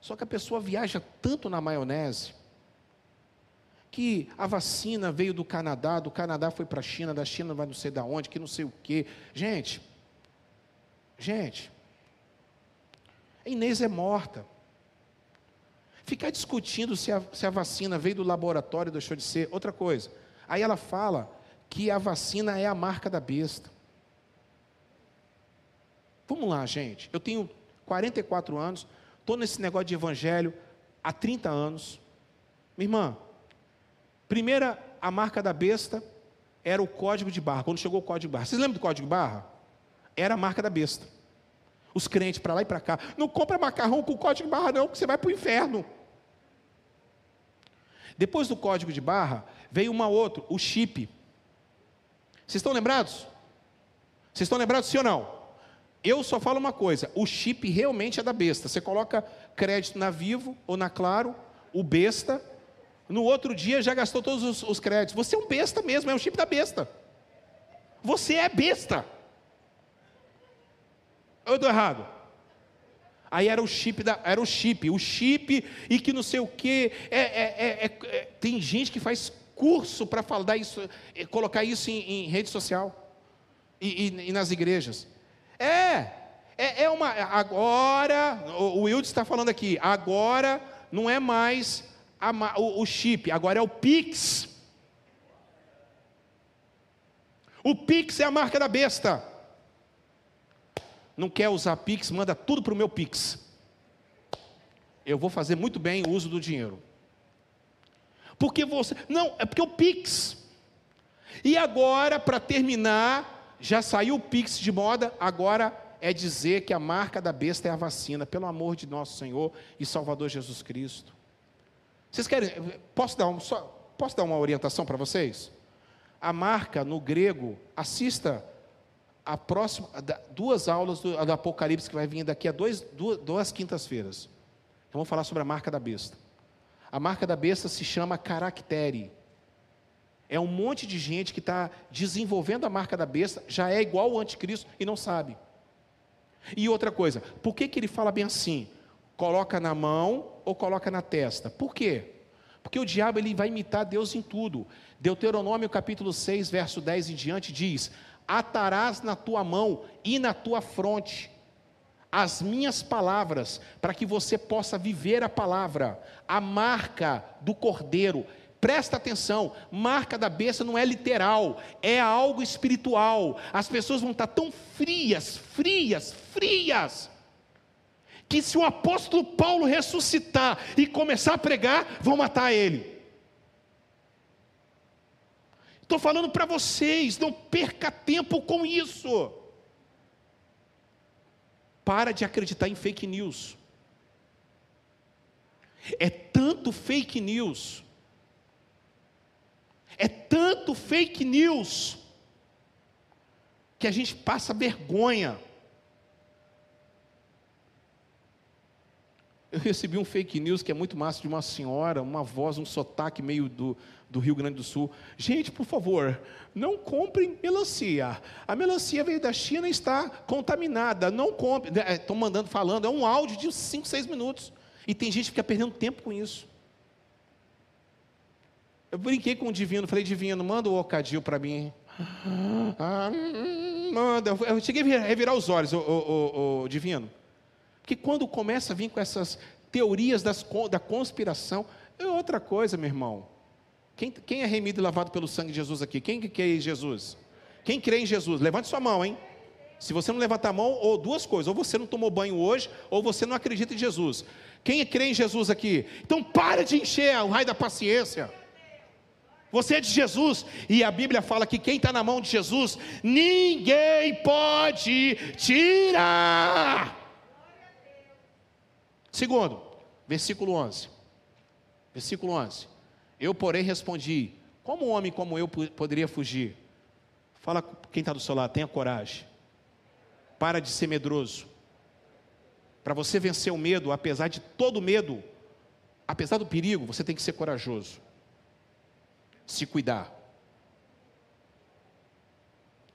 só que a pessoa viaja tanto na maionese que a vacina veio do Canadá, do Canadá foi para a China, da China vai não sei da onde, que não sei o quê. Gente, gente, a Inês é morta. Ficar discutindo se a, se a vacina veio do laboratório e deixou de ser, outra coisa. Aí ela fala que a vacina é a marca da besta. Vamos lá, gente. Eu tenho 44 anos, estou nesse negócio de evangelho há 30 anos. Minha irmã, primeira, a marca da besta era o código de barra. Quando chegou o código de barra. Vocês lembram do código de barra? Era a marca da besta os crentes para lá e para cá. Não compra macarrão com código de barra, não, que você vai para o inferno. Depois do código de barra, veio uma outra, o chip. Vocês estão lembrados? Vocês estão lembrados, sim ou não? Eu só falo uma coisa: o chip realmente é da besta. Você coloca crédito na Vivo ou na Claro, o besta, no outro dia já gastou todos os, os créditos. Você é um besta mesmo, é um chip da besta. Você é besta. Eu estou errado? Aí era o chip, da, era o chip, o chip e que não sei o que. É, é, é, é, tem gente que faz curso para falar isso, colocar isso em, em rede social e, e, e, nas igrejas. É, é, é uma. Agora, o, o Wilde está falando aqui, agora não é mais a, o, o chip, agora é o Pix. O Pix é a marca da besta não quer usar Pix, manda tudo para o meu Pix. Eu vou fazer muito bem o uso do dinheiro. Porque você. Não, é porque o Pix. E agora, para terminar, já saiu o Pix de moda, agora é dizer que a marca da besta é a vacina, pelo amor de nosso Senhor e Salvador Jesus Cristo. Vocês querem. Posso dar, um, só, posso dar uma orientação para vocês? A marca no grego, assista a próxima, duas aulas do, do, Apocalipse que vai vir daqui a dois, duas, duas quintas-feiras. Então vamos falar sobre a marca da besta. A marca da besta se chama caractere. É um monte de gente que está desenvolvendo a marca da besta, já é igual ao anticristo e não sabe. E outra coisa, por que, que ele fala bem assim? Coloca na mão ou coloca na testa? Por quê? Porque o diabo ele vai imitar Deus em tudo. Deuteronômio capítulo 6, verso 10 em diante diz: Atarás na tua mão e na tua fronte as minhas palavras, para que você possa viver a palavra. A marca do cordeiro Presta atenção, marca da besta não é literal, é algo espiritual. As pessoas vão estar tão frias, frias, frias, que se o apóstolo Paulo ressuscitar e começar a pregar, vão matar ele. Estou falando para vocês, não perca tempo com isso. Para de acreditar em fake news. É tanto fake news é tanto fake news que a gente passa vergonha. Eu recebi um fake news que é muito massa de uma senhora, uma voz, um sotaque meio do, do Rio Grande do Sul. Gente, por favor, não comprem melancia. A melancia veio da China e está contaminada. Não compre. Estão é, mandando, falando. É um áudio de 5, 6 minutos. E tem gente que fica perdendo tempo com isso. Eu brinquei com o divino, falei, divino, manda o ocadil para mim. Ah, manda. Eu cheguei a revirar os olhos, o, o, o, divino. Porque quando começa a vir com essas teorias das, da conspiração, é outra coisa, meu irmão. Quem, quem é remido e lavado pelo sangue de Jesus aqui? Quem crê em Jesus? Quem crê em Jesus? Levante sua mão, hein? Se você não levantar a mão, ou duas coisas, ou você não tomou banho hoje, ou você não acredita em Jesus. Quem crê em Jesus aqui? Então para de encher o raio da paciência. Você é de Jesus, e a Bíblia fala que quem está na mão de Jesus, ninguém pode tirar. Segundo, versículo 11. Versículo 11. Eu, porém, respondi: Como um homem como eu poderia fugir? Fala quem está do seu lado, tenha coragem. Para de ser medroso. Para você vencer o medo, apesar de todo medo, apesar do perigo, você tem que ser corajoso se cuidar.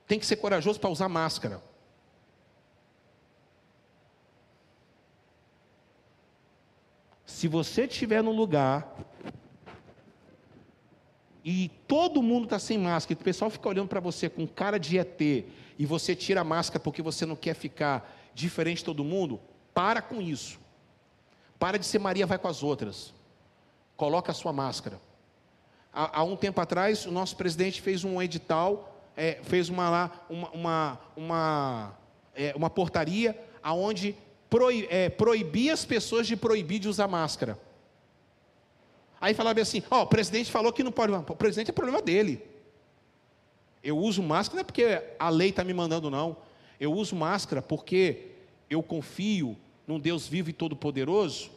Tem que ser corajoso para usar máscara. Se você estiver num lugar e todo mundo está sem máscara, e o pessoal fica olhando para você com cara de ET, e você tira a máscara porque você não quer ficar diferente de todo mundo, para com isso. Para de ser Maria vai com as outras. Coloca a sua máscara. Há, há um tempo atrás, o nosso presidente fez um edital, é, fez uma, lá, uma, uma, uma, é, uma portaria aonde é, proibia as pessoas de proibir de usar máscara. Aí falava assim: Ó, oh, o presidente falou que não pode. O presidente é problema dele. Eu uso máscara não é porque a lei está me mandando, não. Eu uso máscara porque eu confio num Deus vivo e todo-poderoso,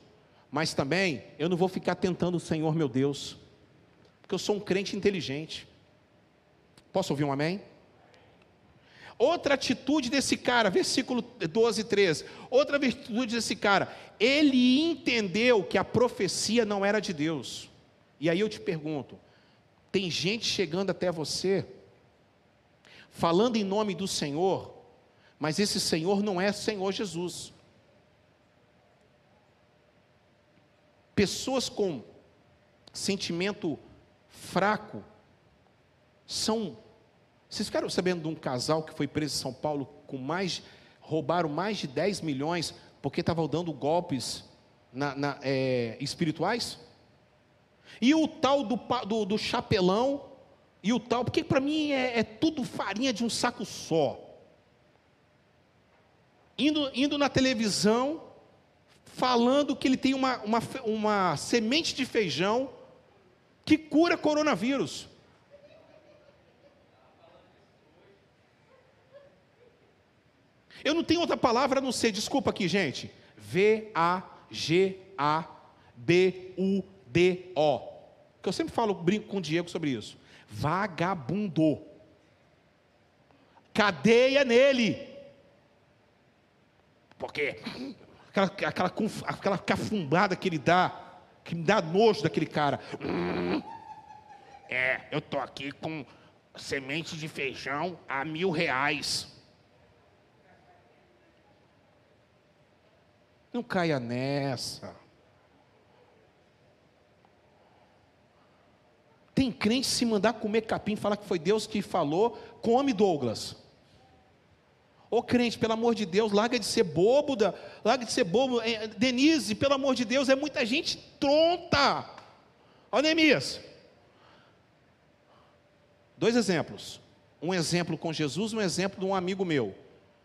mas também eu não vou ficar tentando o Senhor meu Deus porque eu sou um crente inteligente. Posso ouvir um amém? Outra atitude desse cara, versículo 12 e 13. Outra atitude desse cara, ele entendeu que a profecia não era de Deus. E aí eu te pergunto: tem gente chegando até você, falando em nome do Senhor, mas esse Senhor não é Senhor Jesus. Pessoas com sentimento fraco são. Vocês ficaram sabendo de um casal que foi preso em São Paulo com mais. roubaram mais de 10 milhões porque estavam dando golpes na, na, é, espirituais? E o tal do, do, do chapelão, e o tal, porque para mim é, é, tudo farinha de um saco só. Indo, indo na televisão, falando que ele tem uma, uma, uma semente de feijão que cura coronavírus. Eu não tenho outra palavra a não ser, desculpa aqui, gente. V-A-G-A-B-U-D-O. Que eu sempre falo, brinco com o Diego sobre isso. Vagabundo. Cadeia nele. Porque aquela, aquela, aquela cafumbada que ele dá que me dá nojo daquele cara. É, eu tô aqui com semente de feijão a mil reais. Não caia nessa. Tem crente se mandar comer capim, falar que foi Deus que falou, come Douglas. Ô crente, pelo amor de Deus, larga de ser bobo, da, larga de ser bobo. É, Denise, pelo amor de Deus, é muita gente tronta. Ó Neemias. Dois exemplos. Um exemplo com Jesus, um exemplo de um amigo meu.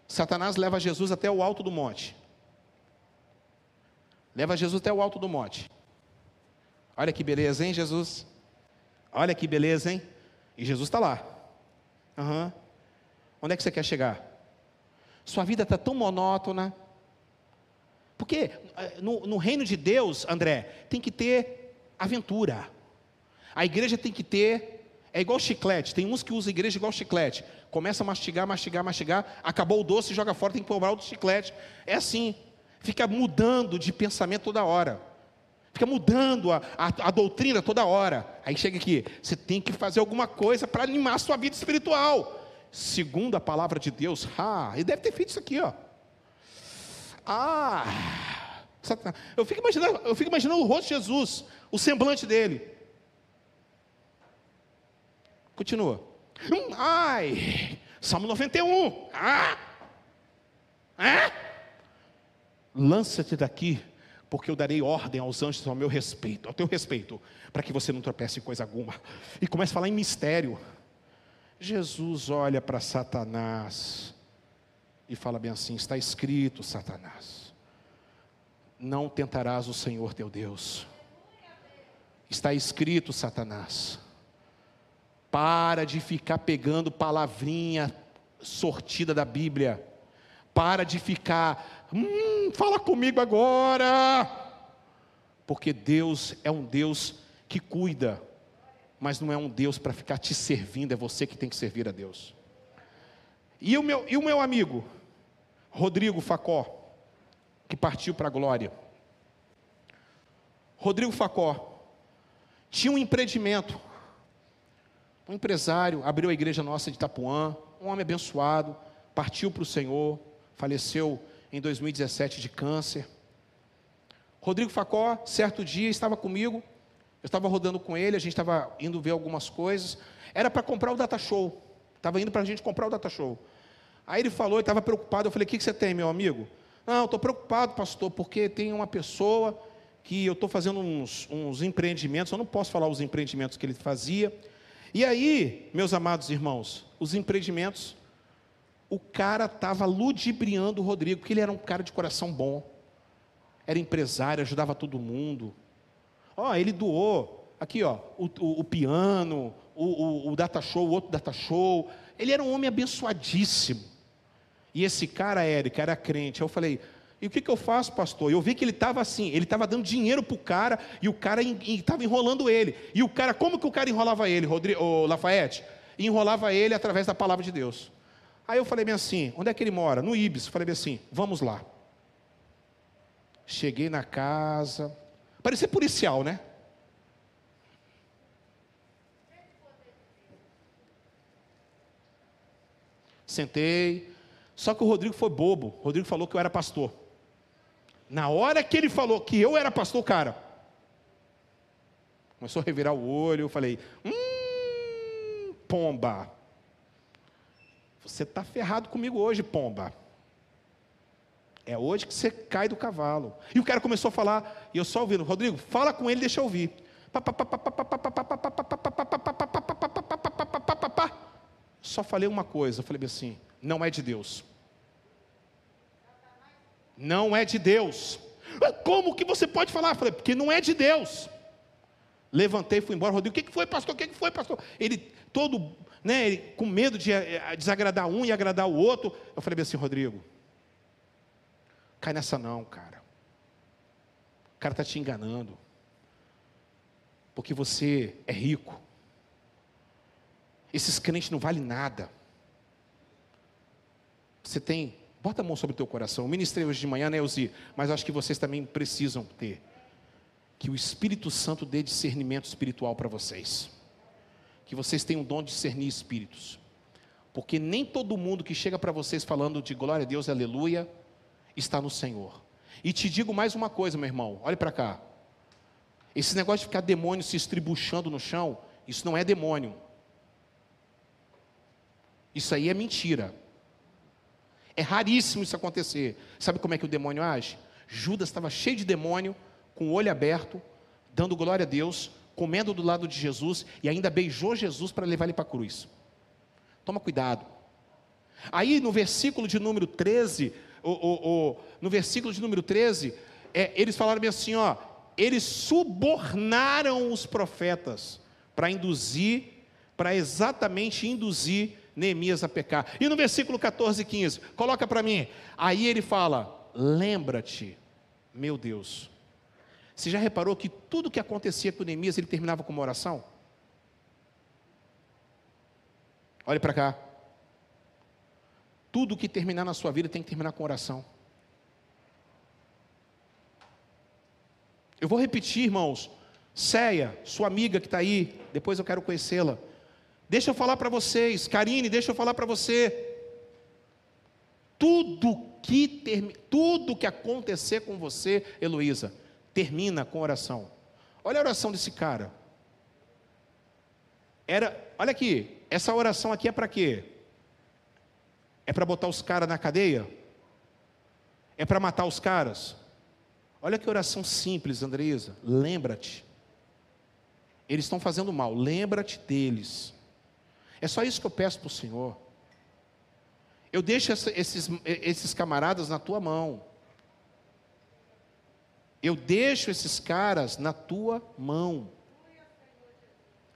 Satanás leva Jesus até o alto do monte. Leva Jesus até o alto do monte. Olha que beleza, hein, Jesus? Olha que beleza, hein? E Jesus está lá. Uhum. Onde é que você quer chegar? Sua vida está tão monótona. Porque eh, no, no, reino de Deus, André, tem que ter aventura. A igreja tem que ter. É igual chiclete. Tem uns que usam a igreja igual chiclete. Começa a mastigar, mastigar, mastigar. Acabou o doce, joga fora, tem que comprar outro chiclete. É assim fica mudando de pensamento toda hora, fica mudando a, a, a doutrina toda hora. Aí chega aqui, você tem que fazer alguma coisa para animar a sua vida espiritual. Segundo a palavra de Deus, ah, ele deve ter feito isso aqui, ó. Ah, eu fico imaginando, eu fico imaginando o rosto de Jesus, o semblante dele. Continua. Hum, ai, Salmo 91. Ah! É? Lança-te daqui, porque eu darei ordem aos anjos ao meu respeito, ao teu respeito, para que você não tropece em coisa alguma. E começa a falar em mistério. Jesus olha para Satanás e fala bem assim: está escrito, Satanás, não tentarás o Senhor teu Deus. Está escrito, Satanás, para de ficar pegando palavrinha sortida da Bíblia, para de ficar Hum, fala comigo agora. Porque Deus é um Deus que cuida, mas não é um Deus para ficar te servindo, é você que tem que servir a Deus. E o meu, e o meu amigo, Rodrigo Facó, que partiu para a glória. Rodrigo Facó tinha um empreendimento. Um empresário abriu a igreja nossa de Itapuã, um homem abençoado, partiu para o Senhor, faleceu em 2017 de câncer. Rodrigo Facó, certo dia, estava comigo, eu estava rodando com ele, a gente estava indo ver algumas coisas. Era para comprar o data show. Estava indo para a gente comprar o data show. Aí ele falou, ele estava preocupado. Eu falei: O que, que você tem, meu amigo? Não, estou preocupado, pastor, porque tem uma pessoa que eu estou fazendo uns, uns empreendimentos. Eu não posso falar os empreendimentos que ele fazia. E aí, meus amados irmãos, os empreendimentos o cara estava ludibriando o Rodrigo, porque ele era um cara de coração bom, era empresário, ajudava todo mundo. Ó, ele doou, aqui ó, o, o, o piano, o, o, o data show, o outro data show. Ele era um homem abençoadíssimo. E esse cara, Érica, era crente. Eu falei, e o que, que eu faço, pastor? Eu vi que ele estava assim, ele estava dando dinheiro para o cara, e o cara estava enrolando ele. E o cara, como que o cara enrolava ele, Rodrigo, oh, Lafayette? Enrolava ele através da palavra de Deus. Aí eu falei bem assim: onde é que ele mora? No Ibis. Falei bem assim: vamos lá. Cheguei na casa. Parecia policial, né? Sentei. Só que o Rodrigo foi bobo. O Rodrigo falou que eu era pastor. Na hora que ele falou que eu era pastor, cara, começou a revirar o olho. Eu falei: hum, pomba. Você está ferrado comigo hoje, pomba. É hoje que você cai do cavalo. E o cara começou a falar, e eu só ouvindo, Rodrigo, fala com ele, deixa eu ouvir. Só falei uma coisa, eu falei assim, não é de Deus. Não é de Deus. Como que você pode falar? Eu falei, porque não é de Deus. Levantei, fui embora. Rodrigo, o que foi, pastor? O que foi, pastor? Ele todo né, com medo de eh, eh, desagradar um e agradar o outro. Eu falei assim, Rodrigo, cai nessa não, cara. O cara está te enganando. Porque você é rico. Esses crentes não valem nada. Você tem, bota a mão sobre o teu coração. Eu ministrei hoje de manhã, né, Elzi? Mas acho que vocês também precisam ter. Que o Espírito Santo dê discernimento espiritual para vocês que vocês têm o dom de discernir espíritos. Porque nem todo mundo que chega para vocês falando de glória a Deus, aleluia, está no Senhor. E te digo mais uma coisa, meu irmão, olhe para cá. Esse negócio de ficar demônio se estribuchando no chão, isso não é demônio. Isso aí é mentira. É raríssimo isso acontecer. Sabe como é que o demônio age? Judas estava cheio de demônio, com o olho aberto, dando glória a Deus, comendo do lado de Jesus e ainda beijou Jesus para levar ele para a cruz. Toma cuidado. Aí no versículo de número 13, o, o, o, no versículo de número 13, é, eles falaram bem assim: ó, eles subornaram os profetas para induzir, para exatamente induzir Neemias a pecar. E no versículo 14 e 15, coloca para mim. Aí ele fala: Lembra-te, meu Deus. Você já reparou que tudo que acontecia com Neemias ele terminava com uma oração? Olhe para cá. Tudo que terminar na sua vida tem que terminar com oração. Eu vou repetir, irmãos. Ceia, sua amiga que está aí, depois eu quero conhecê-la. Deixa eu falar para vocês, Karine, deixa eu falar para você. Tudo que tudo que acontecer com você, Heloísa, termina com oração. Olha a oração desse cara. Era, olha aqui, essa oração aqui é para quê? É para botar os caras na cadeia? É para matar os caras? Olha que oração simples, Andresa. Lembra-te. Eles estão fazendo mal. Lembra-te deles. É só isso que eu peço para o Senhor. Eu deixo esses, esses camaradas na tua mão. Eu deixo esses caras na tua mão.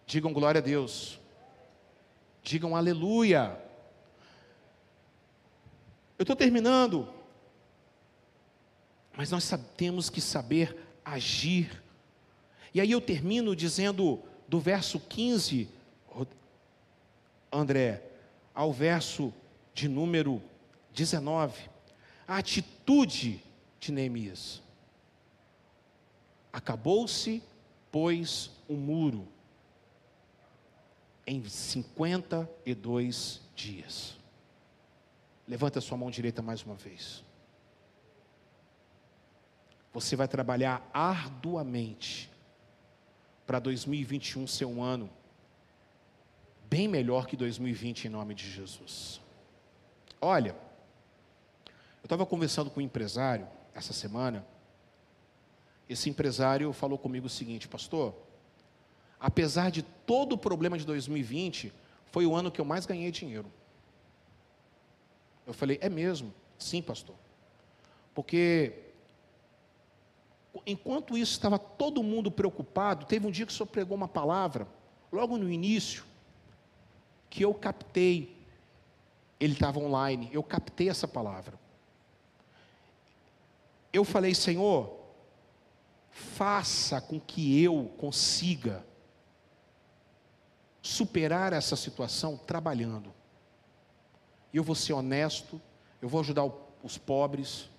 Digam glória a Deus. Digam aleluia. Eu estou terminando. Mas nós temos que saber agir. E aí eu termino dizendo do verso 15, André, ao verso de número 19, a atitude de Neemias. Acabou-se, pois, o um muro em 52 dias. Levanta sua mão direita mais uma vez. Você vai trabalhar arduamente para 2021 ser um ano bem melhor que 2020 em nome de Jesus. Olha, eu estava conversando com um empresário essa semana. Esse empresário falou comigo o seguinte, pastor: apesar de todo o problema de 2020, foi o ano que eu mais ganhei dinheiro. Eu falei, é mesmo? Sim, pastor. Porque enquanto isso estava todo mundo preocupado, teve um dia que o senhor pregou uma palavra, logo no início, que eu captei. Ele estava online, eu captei essa palavra. Eu falei, Senhor, faça com que eu consiga superar essa situação trabalhando. Eu vou ser honesto, eu vou ajudar os pobres.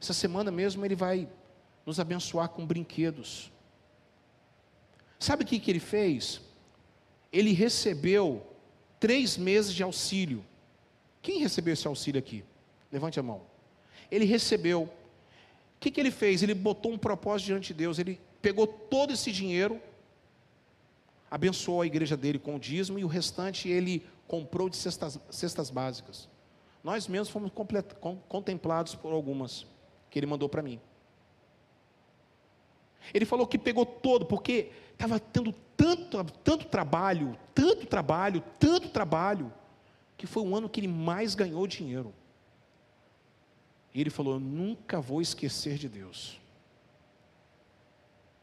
Essa semana mesmo ele vai nos abençoar com brinquedos. Sabe o que, que ele fez? Ele recebeu três meses de auxílio. Quem recebeu esse auxílio aqui? Levante a mão. Ele recebeu. O que, que ele fez? Ele botou um propósito diante de Deus. Ele pegou todo esse dinheiro, abençoou a igreja dele com o dízimo e o restante ele comprou de cestas, cestas básicas. Nós mesmos fomos contemplados por algumas que ele mandou para mim. Ele falou que pegou todo, porque estava tendo tanto, tanto trabalho, tanto trabalho, tanto trabalho, que foi um ano que ele mais ganhou dinheiro. E ele falou: Eu nunca vou esquecer de Deus.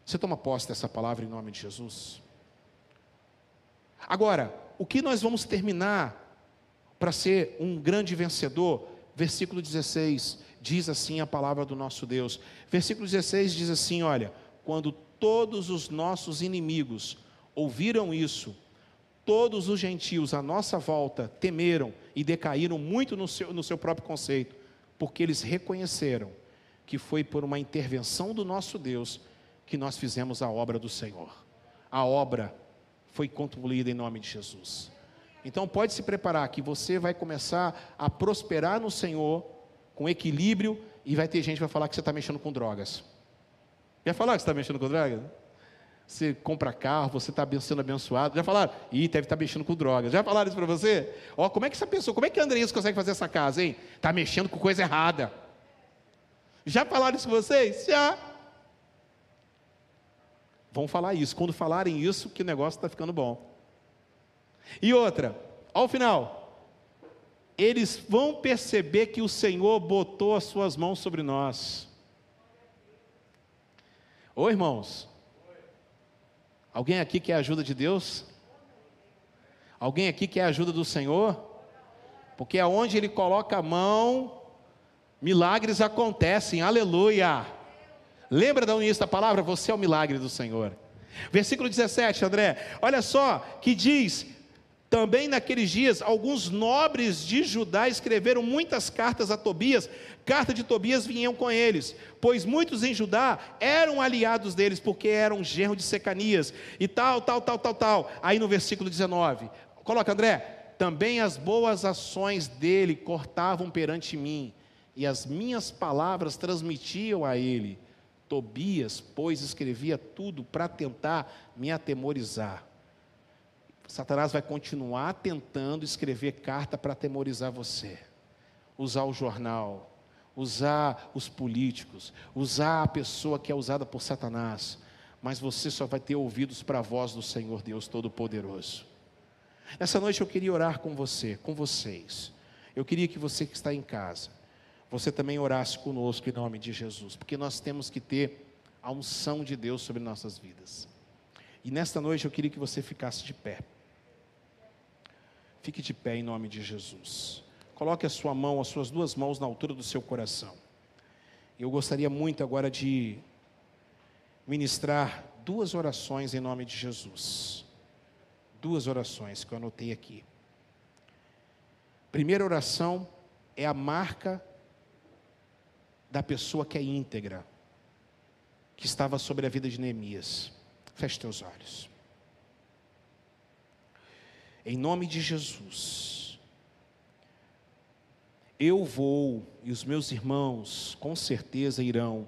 Você toma posse dessa palavra em nome de Jesus? Agora, o que nós vamos terminar para ser um grande vencedor? Versículo 16 diz assim a palavra do nosso Deus. Versículo 16 diz assim: Olha, quando todos os nossos inimigos ouviram isso, todos os gentios à nossa volta temeram e decaíram muito no seu, no seu próprio conceito, porque eles reconheceram que foi por uma intervenção do nosso Deus que nós fizemos a obra do Senhor. A obra foi concluída em nome de Jesus. Então pode se preparar que você vai começar a prosperar no Senhor com equilíbrio e vai ter gente que vai falar que você está mexendo com drogas. Quer falar que você está mexendo com drogas? Você compra carro, você está sendo abençoado. Já falaram? Ih, deve estar tá mexendo com drogas. Já falaram isso para você? Ó, como é que essa pessoa, como é que a Andressa consegue fazer essa casa, hein? Está mexendo com coisa errada. Já falaram isso com vocês? Já. Vão falar isso. Quando falarem isso, que o negócio está ficando bom. E outra, ao final, eles vão perceber que o Senhor botou as suas mãos sobre nós. Ô irmãos, alguém aqui quer a ajuda de Deus? Alguém aqui quer a ajuda do Senhor? Porque aonde Ele coloca a mão, milagres acontecem, aleluia. Lembra da início da palavra? Você é o milagre do Senhor. Versículo 17, André, olha só, que diz: também naqueles dias, alguns nobres de Judá escreveram muitas cartas a Tobias, carta de Tobias vinham com eles, pois muitos em Judá eram aliados deles, porque eram genro de Secanias, e tal, tal, tal, tal, tal. Aí no versículo 19, coloca André, também as boas ações dele cortavam perante mim, e as minhas palavras transmitiam a ele. Tobias, pois, escrevia tudo para tentar me atemorizar. Satanás vai continuar tentando escrever carta para atemorizar você. Usar o jornal, usar os políticos, usar a pessoa que é usada por Satanás. Mas você só vai ter ouvidos para a voz do Senhor Deus Todo-Poderoso. Nessa noite eu queria orar com você, com vocês. Eu queria que você que está em casa, você também orasse conosco em nome de Jesus, porque nós temos que ter a unção de Deus sobre nossas vidas. E nesta noite eu queria que você ficasse de pé. Fique de pé em nome de Jesus. Coloque a sua mão, as suas duas mãos na altura do seu coração. Eu gostaria muito agora de ministrar duas orações em nome de Jesus. Duas orações que eu anotei aqui. Primeira oração é a marca da pessoa que é íntegra, que estava sobre a vida de Neemias. Feche teus olhos. Em nome de Jesus, eu vou e os meus irmãos com certeza irão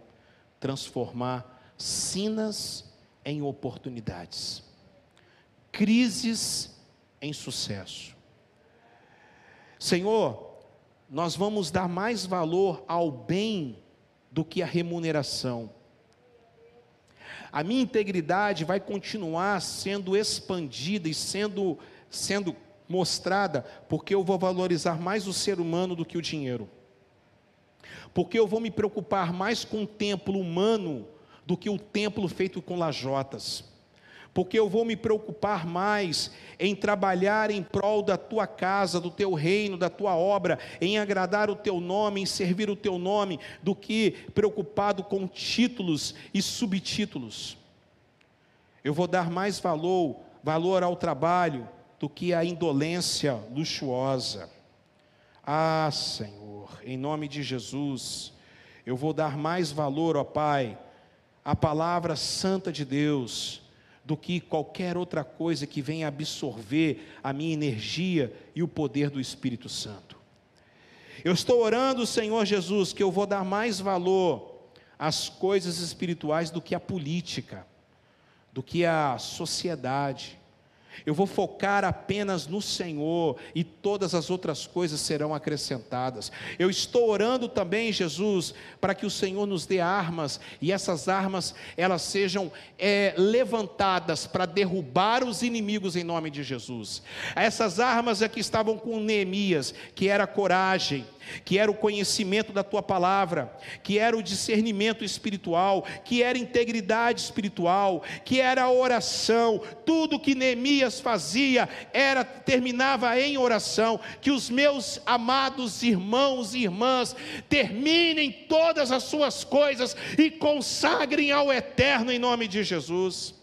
transformar sinas em oportunidades, crises em sucesso. Senhor, nós vamos dar mais valor ao bem do que à remuneração. A minha integridade vai continuar sendo expandida e sendo, sendo mostrada, porque eu vou valorizar mais o ser humano do que o dinheiro. Porque eu vou me preocupar mais com o templo humano do que o templo feito com lajotas porque eu vou me preocupar mais em trabalhar em prol da tua casa, do teu reino, da tua obra, em agradar o teu nome, em servir o teu nome, do que preocupado com títulos e subtítulos. Eu vou dar mais valor, valor ao trabalho do que à indolência luxuosa. Ah, Senhor, em nome de Jesus, eu vou dar mais valor, ó Pai, à palavra santa de Deus do que qualquer outra coisa que venha absorver a minha energia e o poder do Espírito Santo. Eu estou orando, Senhor Jesus, que eu vou dar mais valor às coisas espirituais do que à política, do que à sociedade, eu vou focar apenas no Senhor e todas as outras coisas serão acrescentadas. Eu estou orando também, Jesus, para que o Senhor nos dê armas e essas armas elas sejam é, levantadas para derrubar os inimigos em nome de Jesus. Essas armas é que estavam com Neemias, que era coragem, que era o conhecimento da tua palavra, que era o discernimento espiritual, que era integridade espiritual, que era a oração. Tudo que Neemias fazia era terminava em oração. Que os meus amados irmãos e irmãs terminem todas as suas coisas e consagrem ao eterno em nome de Jesus.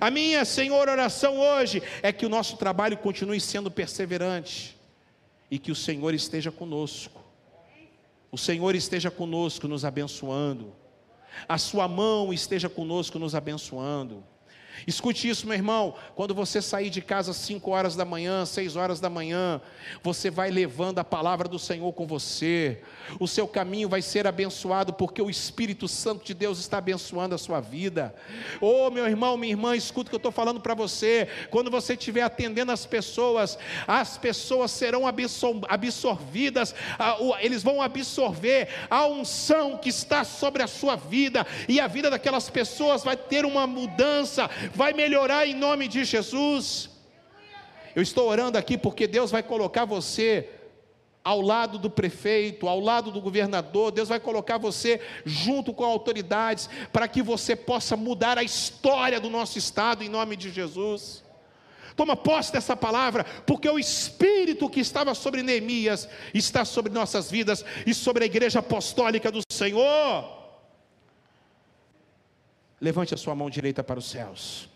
A minha, Senhor, oração hoje é que o nosso trabalho continue sendo perseverante e que o Senhor esteja conosco. O Senhor esteja conosco, nos abençoando. A Sua mão esteja conosco, nos abençoando. Escute isso, meu irmão. Quando você sair de casa às 5 horas da manhã, 6 horas da manhã, você vai levando a palavra do Senhor com você. O seu caminho vai ser abençoado, porque o Espírito Santo de Deus está abençoando a sua vida. Oh, meu irmão, minha irmã, escuta o que eu estou falando para você. Quando você estiver atendendo as pessoas, as pessoas serão absorvidas, eles vão absorver a unção que está sobre a sua vida, e a vida daquelas pessoas vai ter uma mudança vai melhorar em nome de Jesus. Eu estou orando aqui porque Deus vai colocar você ao lado do prefeito, ao lado do governador, Deus vai colocar você junto com autoridades para que você possa mudar a história do nosso estado em nome de Jesus. Toma posse dessa palavra, porque o Espírito que estava sobre Neemias está sobre nossas vidas e sobre a igreja apostólica do Senhor. Levante a sua mão direita para os céus.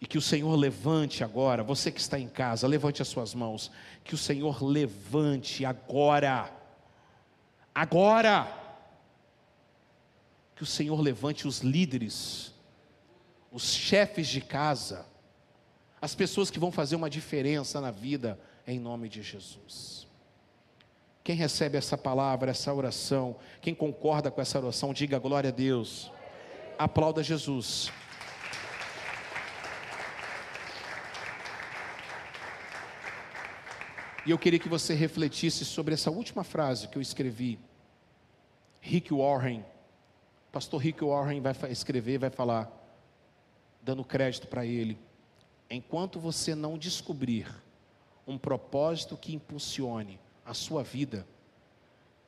E que o Senhor levante agora, você que está em casa, levante as suas mãos. Que o Senhor levante agora. Agora. Que o Senhor levante os líderes, os chefes de casa, as pessoas que vão fazer uma diferença na vida, em nome de Jesus. Quem recebe essa palavra, essa oração, quem concorda com essa oração, diga glória a Deus. Aplauda Jesus. E eu queria que você refletisse sobre essa última frase que eu escrevi. Rick Warren, pastor Rick Warren vai escrever, vai falar, dando crédito para ele. Enquanto você não descobrir um propósito que impulsione a sua vida,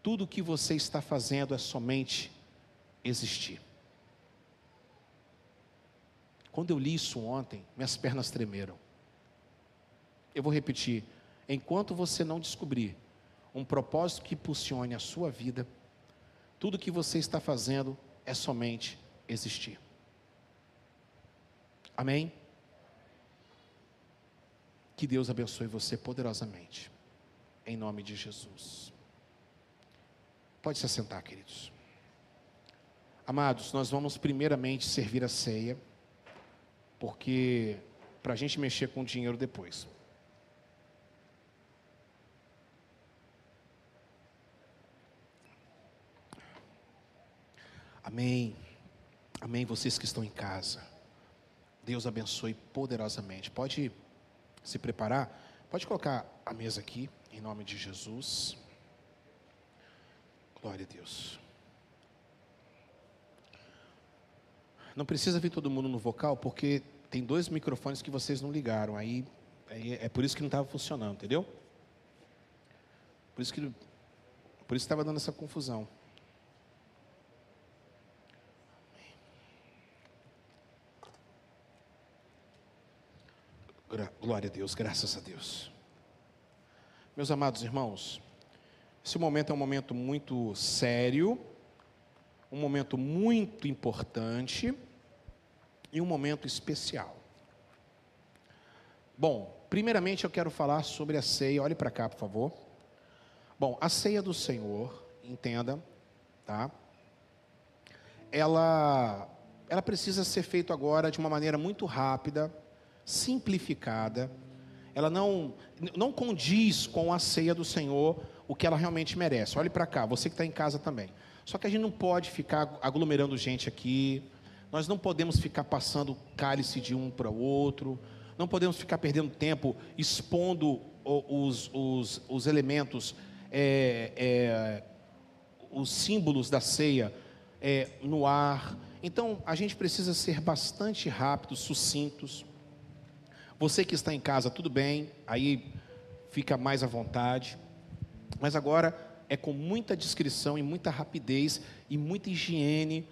tudo o que você está fazendo é somente existir. Quando eu li isso ontem, minhas pernas tremeram. Eu vou repetir: enquanto você não descobrir um propósito que impulsione a sua vida, tudo que você está fazendo é somente existir. Amém? Que Deus abençoe você poderosamente em nome de Jesus. Pode se assentar, queridos. Amados, nós vamos primeiramente servir a ceia, porque para a gente mexer com o dinheiro depois. Amém. Amém. Vocês que estão em casa. Deus abençoe poderosamente. Pode se preparar. Pode colocar a mesa aqui. Em nome de Jesus. Glória a Deus. Não precisa vir todo mundo no vocal, porque tem dois microfones que vocês não ligaram. Aí, é por isso que não estava funcionando, entendeu? Por isso que por isso estava dando essa confusão. Glória a Deus, graças a Deus. Meus amados irmãos, esse momento é um momento muito sério, um momento muito importante e um momento especial. Bom, primeiramente eu quero falar sobre a ceia. Olhe para cá, por favor. Bom, a ceia do Senhor, entenda, tá? Ela, ela precisa ser feita agora de uma maneira muito rápida, simplificada ela não, não condiz com a ceia do Senhor o que ela realmente merece. Olhe para cá, você que está em casa também. Só que a gente não pode ficar aglomerando gente aqui, nós não podemos ficar passando cálice de um para o outro, não podemos ficar perdendo tempo expondo os, os, os elementos, é, é, os símbolos da ceia é, no ar. Então a gente precisa ser bastante rápidos, sucintos. Você que está em casa, tudo bem, aí fica mais à vontade. Mas agora é com muita discrição e muita rapidez e muita higiene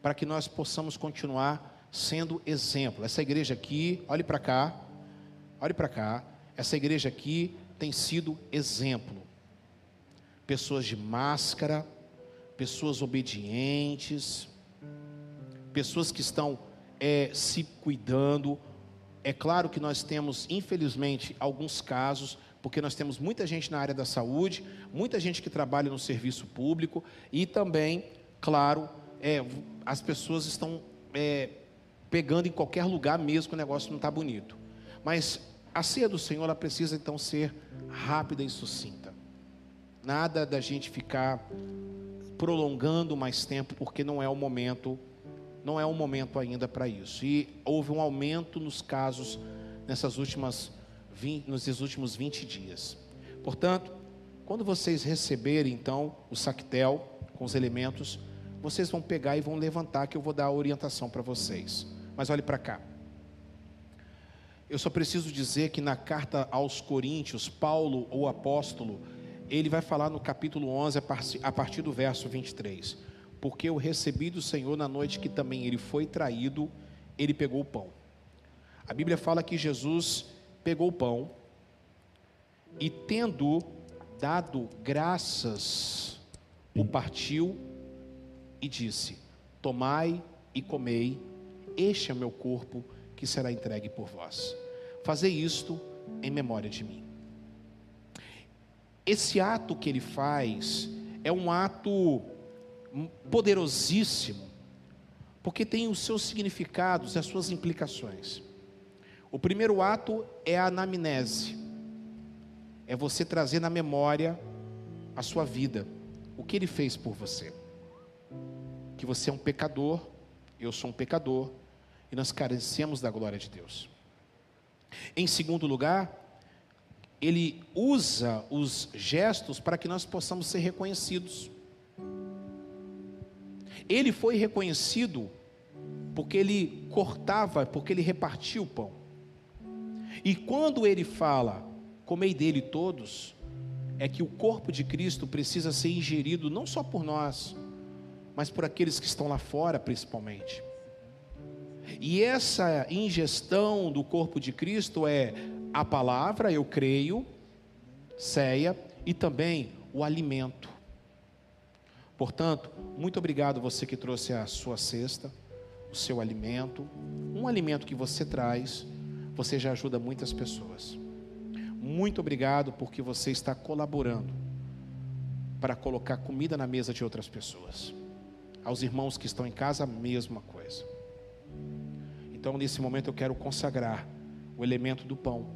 para que nós possamos continuar sendo exemplo. Essa igreja aqui, olhe para cá, olhe para cá. Essa igreja aqui tem sido exemplo. Pessoas de máscara, pessoas obedientes, pessoas que estão é, se cuidando, é claro que nós temos, infelizmente, alguns casos, porque nós temos muita gente na área da saúde, muita gente que trabalha no serviço público e também, claro, é, as pessoas estão é, pegando em qualquer lugar mesmo que o negócio não está bonito. Mas a ceia do Senhor ela precisa então ser rápida e sucinta. Nada da gente ficar prolongando mais tempo, porque não é o momento, não é o momento ainda para isso. E houve um aumento nos casos nessas últimas 20, nos últimos 20 dias. Portanto, quando vocês receberem então o sactel com os elementos, vocês vão pegar e vão levantar que eu vou dar a orientação para vocês. Mas olhe para cá. Eu só preciso dizer que na carta aos Coríntios, Paulo, o apóstolo, ele vai falar no capítulo 11, a partir do verso 23. Porque eu recebi do Senhor na noite que também ele foi traído, ele pegou o pão. A Bíblia fala que Jesus pegou o pão e, tendo dado graças, o partiu e disse: Tomai e comei, este é meu corpo que será entregue por vós. Fazei isto em memória de mim. Esse ato que ele faz é um ato poderosíssimo, porque tem os seus significados, as suas implicações. O primeiro ato é a anamnese, é você trazer na memória a sua vida, o que ele fez por você. Que você é um pecador, eu sou um pecador, e nós carecemos da glória de Deus. Em segundo lugar, ele usa os gestos para que nós possamos ser reconhecidos. Ele foi reconhecido porque ele cortava, porque ele repartia o pão. E quando ele fala, comei dele todos, é que o corpo de Cristo precisa ser ingerido não só por nós, mas por aqueles que estão lá fora, principalmente. E essa ingestão do corpo de Cristo é a palavra, eu creio, ceia, e também o alimento. Portanto, muito obrigado você que trouxe a sua cesta, o seu alimento, um alimento que você traz, você já ajuda muitas pessoas. Muito obrigado porque você está colaborando para colocar comida na mesa de outras pessoas. Aos irmãos que estão em casa, a mesma coisa. Então, nesse momento, eu quero consagrar o elemento do pão,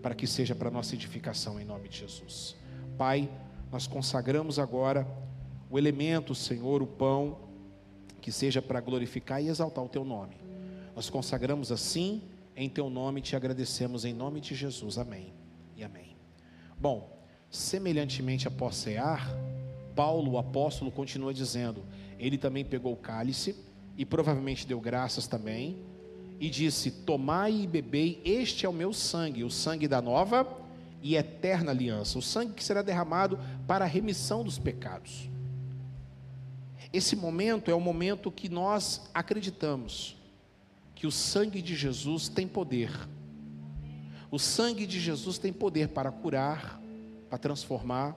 para que seja para nossa edificação, em nome de Jesus. Pai, nós consagramos agora o elemento, Senhor, o pão, que seja para glorificar e exaltar o Teu nome. Nós consagramos assim, em Teu nome, te agradecemos, em nome de Jesus. Amém e amém. Bom, semelhantemente após cear, Paulo, o apóstolo, continua dizendo: ele também pegou o cálice e provavelmente deu graças também e disse: Tomai e bebei, este é o meu sangue, o sangue da nova e eterna aliança, o sangue que será derramado para a remissão dos pecados. Esse momento é o momento que nós acreditamos que o sangue de Jesus tem poder. O sangue de Jesus tem poder para curar, para transformar,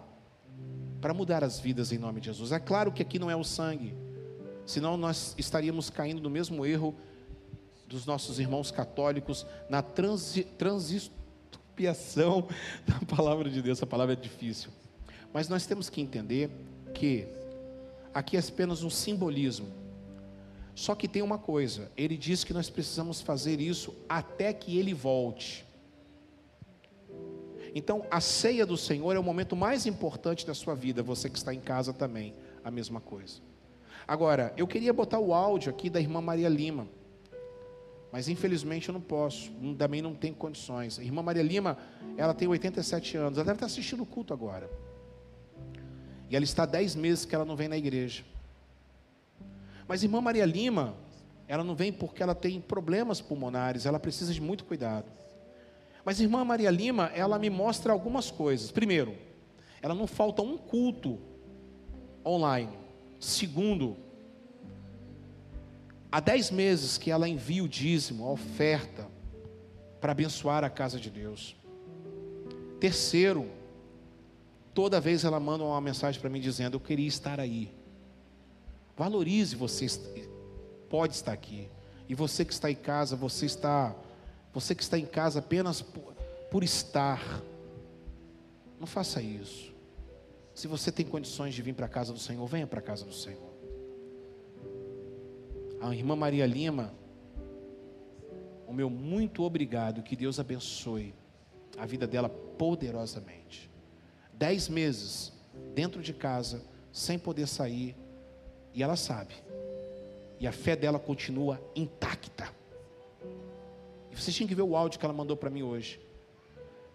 para mudar as vidas em nome de Jesus. É claro que aqui não é o sangue, senão nós estaríamos caindo no mesmo erro dos nossos irmãos católicos na transi, transispiação da palavra de Deus. Essa palavra é difícil. Mas nós temos que entender que aqui é apenas um simbolismo. Só que tem uma coisa, ele diz que nós precisamos fazer isso até que ele volte. Então, a ceia do Senhor é o momento mais importante da sua vida, você que está em casa também, a mesma coisa. Agora, eu queria botar o áudio aqui da irmã Maria Lima. Mas infelizmente eu não posso, também não tenho condições. A irmã Maria Lima, ela tem 87 anos, ela deve estar assistindo o culto agora. E ela está 10 meses que ela não vem na igreja. Mas irmã Maria Lima, ela não vem porque ela tem problemas pulmonares, ela precisa de muito cuidado. Mas irmã Maria Lima, ela me mostra algumas coisas. Primeiro, ela não falta um culto online. Segundo, Há dez meses que ela envia o dízimo, a oferta, para abençoar a casa de Deus. Terceiro, toda vez ela manda uma mensagem para mim dizendo: Eu queria estar aí. Valorize você, pode estar aqui. E você que está em casa, você está, você que está em casa apenas por, por estar. Não faça isso. Se você tem condições de vir para a casa do Senhor, venha para a casa do Senhor a irmã Maria Lima, o meu muito obrigado, que Deus abençoe a vida dela poderosamente. Dez meses dentro de casa, sem poder sair, e ela sabe, e a fé dela continua intacta. E vocês tinham que ver o áudio que ela mandou para mim hoje,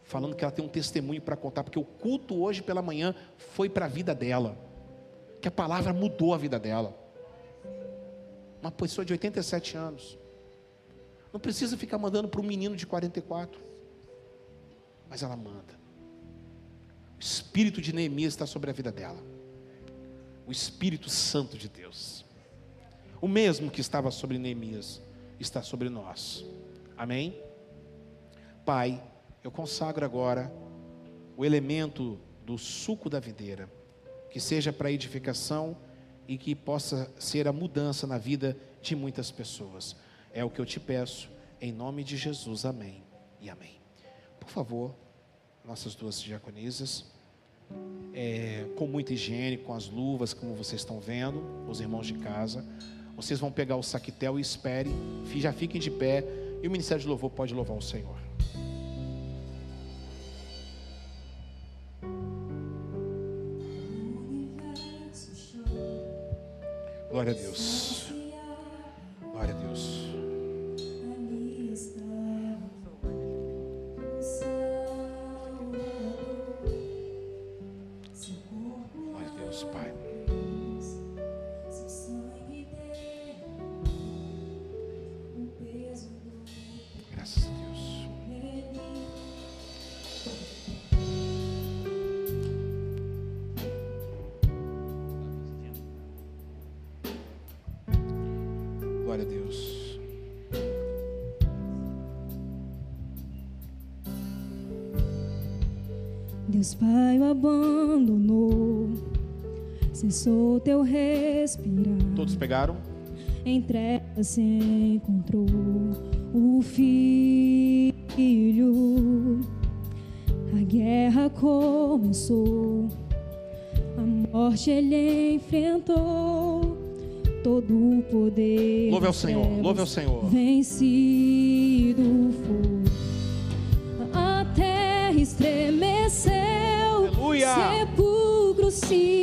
falando que ela tem um testemunho para contar, porque o culto hoje pela manhã foi para a vida dela, que a palavra mudou a vida dela. Uma pessoa de 87 anos. Não precisa ficar mandando para um menino de 44. Mas ela manda. O espírito de Neemias está sobre a vida dela. O Espírito Santo de Deus. O mesmo que estava sobre Neemias está sobre nós. Amém? Pai, eu consagro agora o elemento do suco da videira, que seja para edificação e que possa ser a mudança na vida de muitas pessoas. É o que eu te peço, em nome de Jesus. Amém e amém. Por favor, nossas duas diaconisas, é, com muita higiene, com as luvas, como vocês estão vendo, os irmãos de casa. Vocês vão pegar o saquetel e esperem, já fiquem de pé, e o Ministério de Louvor pode louvar o Senhor. Glória a Deus. Glória a Deus. Deus Pai o abandonou, cessou teu respirar. Todos pegaram? Em trevas se encontrou o filho. A guerra começou, a morte ele enfrentou. Todo o poder. Louve ao Senhor, louve ao Senhor. Vencido foi. A terra estremeceu. Aleluia. Sepulcro se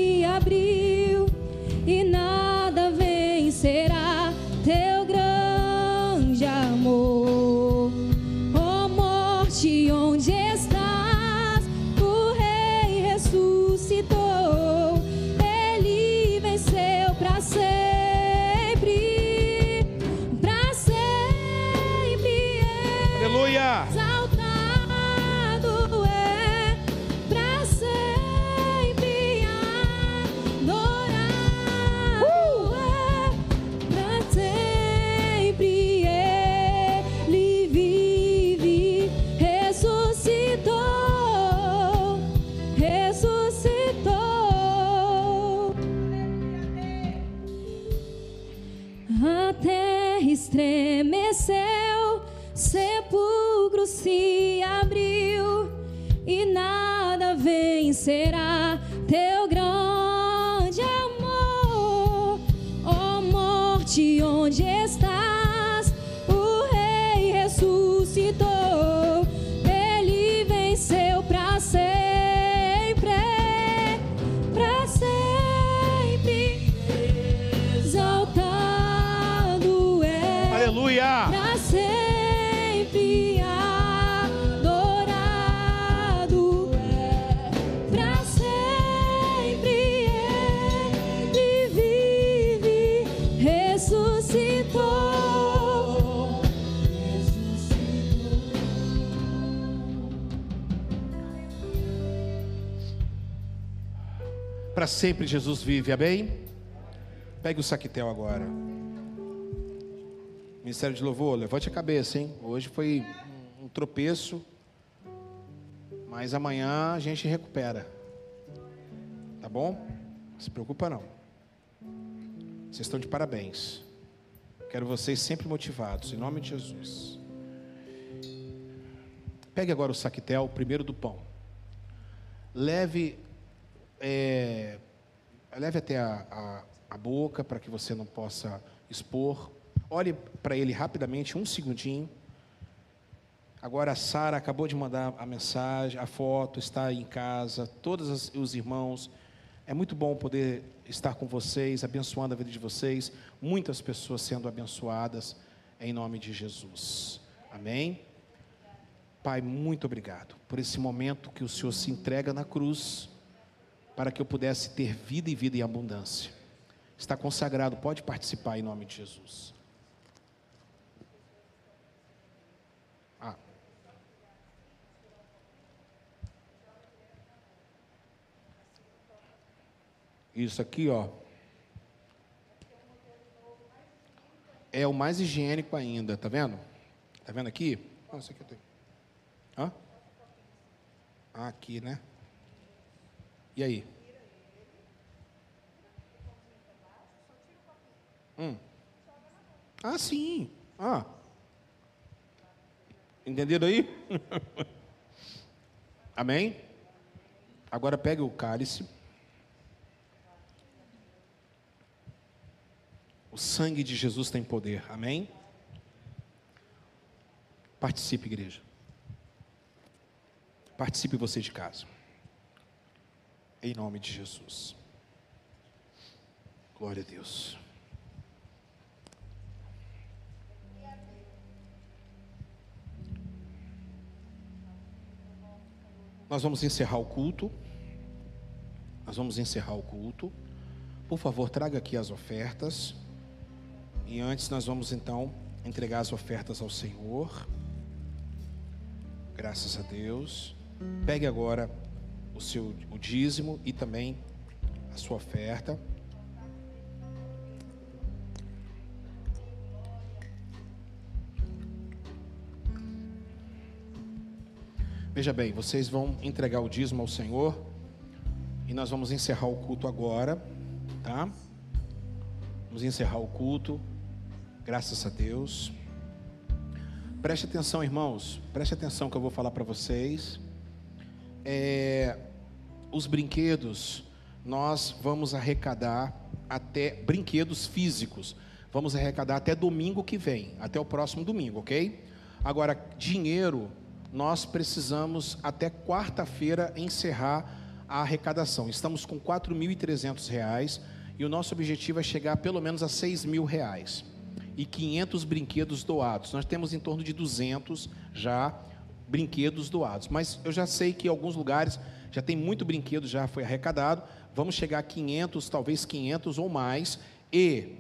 Para sempre Jesus vive, amém? Pegue o saquetel agora. Ministério de Louvor, levante a cabeça, hein? Hoje foi um- tropeço, mas amanhã a gente recupera. Tá bom? Não se preocupa não. Vocês estão de parabéns. Quero vocês sempre motivados, em nome de Jesus. Pegue agora o saquetel, o primeiro do pão. Leve é, leve até a, a, a boca para que você não possa expor. Olhe para ele rapidamente, um segundinho. Agora a Sara acabou de mandar a mensagem, a foto, está aí em casa, todos os- os irmãos. É muito bom poder estar com vocês, abençoando a vida de vocês. Muitas pessoas sendo abençoadas em nome de Jesus. Amém? Pai, muito obrigado por esse momento que o Senhor se entrega na cruz para que eu pudesse ter vida e vida em abundância. Está consagrado, pode participar em nome de Jesus. Ah. Isso aqui, ó. É o mais higiênico ainda, tá vendo? Tá vendo aqui? Ah, isso aqui eu tenho. Hã? Ah, aqui, né? E aí? Hum. Ah, sim. Ah. Entenderam aí? Amém? Agora pegue o cálice. O sangue de Jesus tem poder. Amém? Participe, igreja. Participe você de casa. Em nome de Jesus. Glória a Deus. Nós vamos encerrar o culto. Nós vamos encerrar o culto. Por favor, traga aqui as ofertas. E antes nós vamos então entregar as ofertas ao Senhor. Graças a Deus. Pegue agora o seu o dízimo e também a sua oferta. Veja bem, vocês vão entregar o dízimo ao Senhor e nós vamos encerrar o culto agora, tá? Vamos encerrar o culto, graças a Deus. Preste atenção, irmãos, preste atenção que eu vou falar para vocês. É, os brinquedos, nós vamos arrecadar até brinquedos físicos. Vamos arrecadar até domingo que vem, até o próximo domingo, ok? Agora, dinheiro, nós precisamos até quarta-feira encerrar a arrecadação. Estamos com 4.300 reais e o nosso objetivo é chegar pelo menos a 6 mil reais e 500 brinquedos doados. Nós temos em torno de 200 já brinquedos doados, mas eu já sei que em alguns lugares já tem muito brinquedo já foi arrecadado. Vamos chegar a 500, talvez 500 ou mais e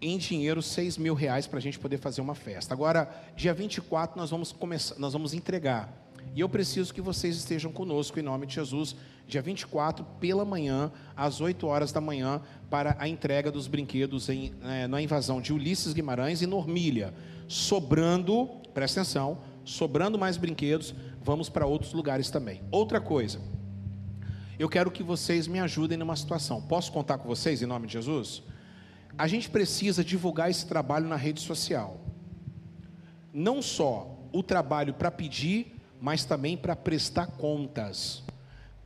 em dinheiro 6 mil reais para a gente poder fazer uma festa. Agora, dia 24 nós vamos começar, nós vamos entregar. E eu preciso que vocês estejam conosco em nome de Jesus, dia 24 pela manhã, às 8 horas da manhã, para a entrega dos brinquedos em, eh, na invasão de Ulisses Guimarães e Normília. Sobrando, presta atenção, sobrando mais brinquedos, vamos para outros lugares também. Outra coisa, eu quero que vocês me ajudem numa situação. Posso contar com vocês em nome de Jesus? A gente precisa divulgar esse trabalho na rede social. Não só o trabalho para pedir, mas também para prestar contas.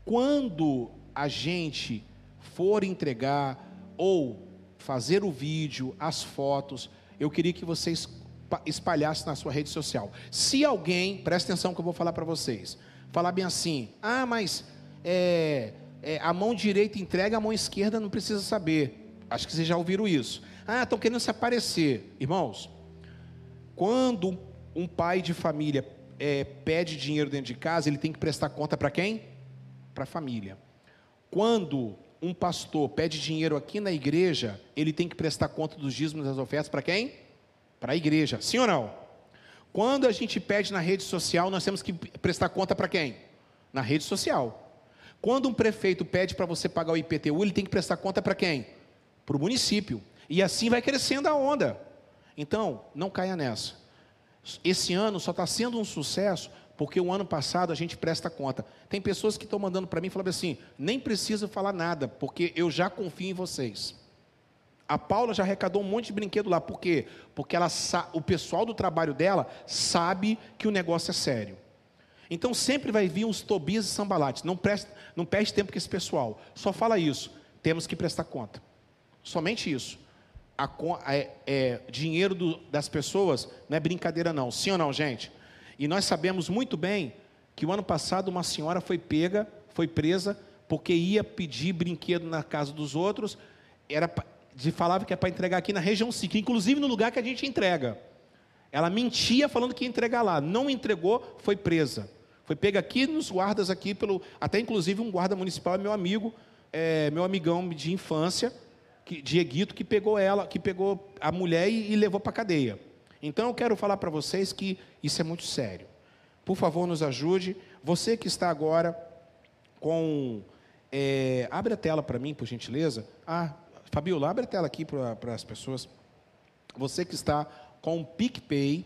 Quando a gente for entregar ou fazer o vídeo, as fotos, eu queria que vocês pa- espalhassem na sua rede social. Se alguém, presta atenção que eu vou falar para vocês, falar bem assim, ah, mas é, é, a mão direita entrega, a mão esquerda não precisa saber. Acho que vocês já ouviram isso. Ah, estão querendo se aparecer. Irmãos, quando um pai de família é, pede dinheiro dentro de casa, ele tem que prestar conta para quem? Para a família. Quando um pastor pede dinheiro aqui na igreja, ele tem que prestar conta dos dízimos e das ofertas para quem? Para a igreja. Sim ou não? Quando a gente pede na rede social, nós temos que prestar conta para quem? Na rede social. Quando um prefeito pede para você pagar o IPTU, ele tem que prestar conta para quem? Para o município. E assim vai crescendo a onda. Então, não caia nessa. Esse ano só está sendo um sucesso porque o ano passado a gente presta conta. Tem pessoas que estão mandando para mim falando assim: nem preciso falar nada, porque eu já confio em vocês. A Paula já arrecadou um monte de brinquedo lá. Por quê? Porque ela o pessoal do trabalho dela sabe que o negócio é sério. Então sempre vai vir uns Tobias e Sambalates. Não, preste, não perde tempo com esse pessoal. Só fala isso. Temos que prestar conta. Somente isso. A, é, é, dinheiro do- das pessoas não é brincadeira, não. Sim ou não, gente? E nós sabemos muito bem que o ano passado uma senhora foi pega, foi presa, porque ia pedir brinquedo na casa dos outros, era de falava que é para entregar aqui na região 5, inclusive no lugar que a gente entrega. Ela mentia falando que ia entregar lá, não entregou, foi presa. Foi pega aqui nos guardas aqui pelo, até inclusive um guarda municipal é meu amigo, é, meu amigão de infância, que, Dieguito, que pegou ela, que pegou a mulher e, e levou para cadeia. Então eu quero falar para vocês que isso é muito sério. Por favor, nos ajude. Você que está agora com. é, abre a tela para mim, por gentileza. Ah, Fabiola, abre a tela aqui para as pessoas. Você que está com o PicPay,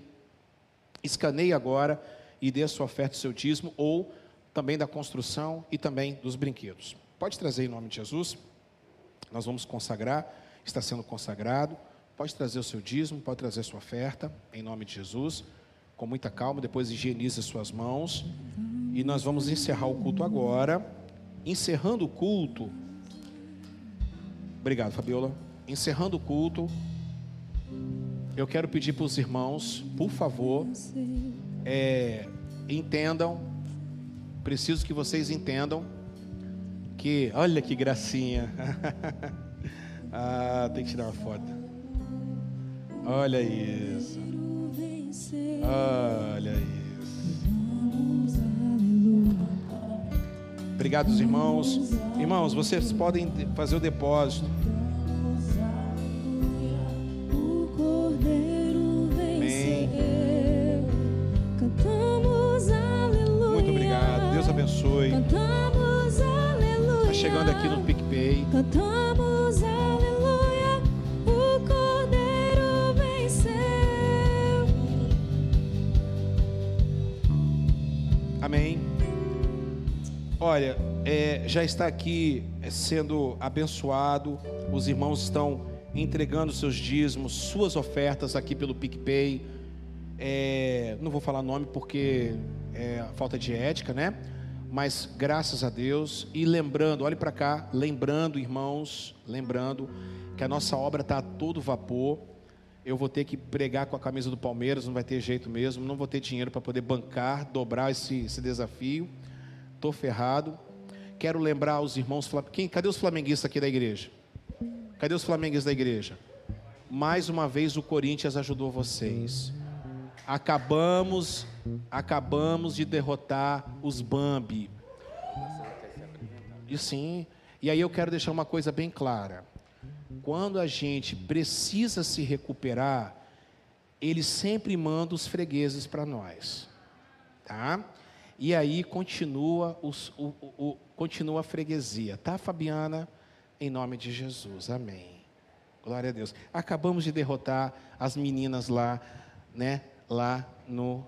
escaneie agora e dê a sua oferta, o seu dízimo, ou também da construção e também dos brinquedos. Pode trazer em nome de Jesus. Nós vamos consagrar, está sendo consagrado. Pode trazer o seu dízimo, pode trazer a sua oferta, em nome de Jesus, com muita calma. Depois higienize as suas mãos. E nós vamos encerrar o culto agora. Encerrando o culto. Obrigado, Fabiola. Encerrando o culto, eu quero pedir para os irmãos, por favor, é, entendam, preciso que vocês entendam que, olha que gracinha. ah, tem que tirar uma foto. Olha isso. Olha isso. Obrigado, irmãos. Irmãos, vocês podem fazer o depósito. Já está aqui é, sendo abençoado. Os irmãos estão entregando seus dízimos, suas ofertas aqui pelo PicPay. É, não vou falar nome porque é falta de ética, né? Mas graças a Deus e lembrando, olhe para cá, lembrando, irmãos, lembrando que a nossa obra está a todo vapor. Eu vou ter que pregar com a camisa do Palmeiras, não vai ter jeito mesmo. Não vou ter dinheiro para poder bancar, dobrar esse, esse desafio. Estou ferrado. Quero lembrar aos irmãos. Quem, cadê os flamenguistas aqui da igreja? Cadê os flamenguistas da igreja? Mais uma vez o Corinthians ajudou vocês. Acabamos, acabamos de derrotar os Bambi. E sim. E aí eu quero deixar uma coisa bem clara. Quando a gente precisa se recuperar, ele sempre manda os fregueses para nós, tá? E aí continua, os- o- o- continua a freguesia, tá, Fabiana? Em nome de Jesus, amém. Glória a Deus. Acabamos de derrotar as meninas lá, né? Lá no,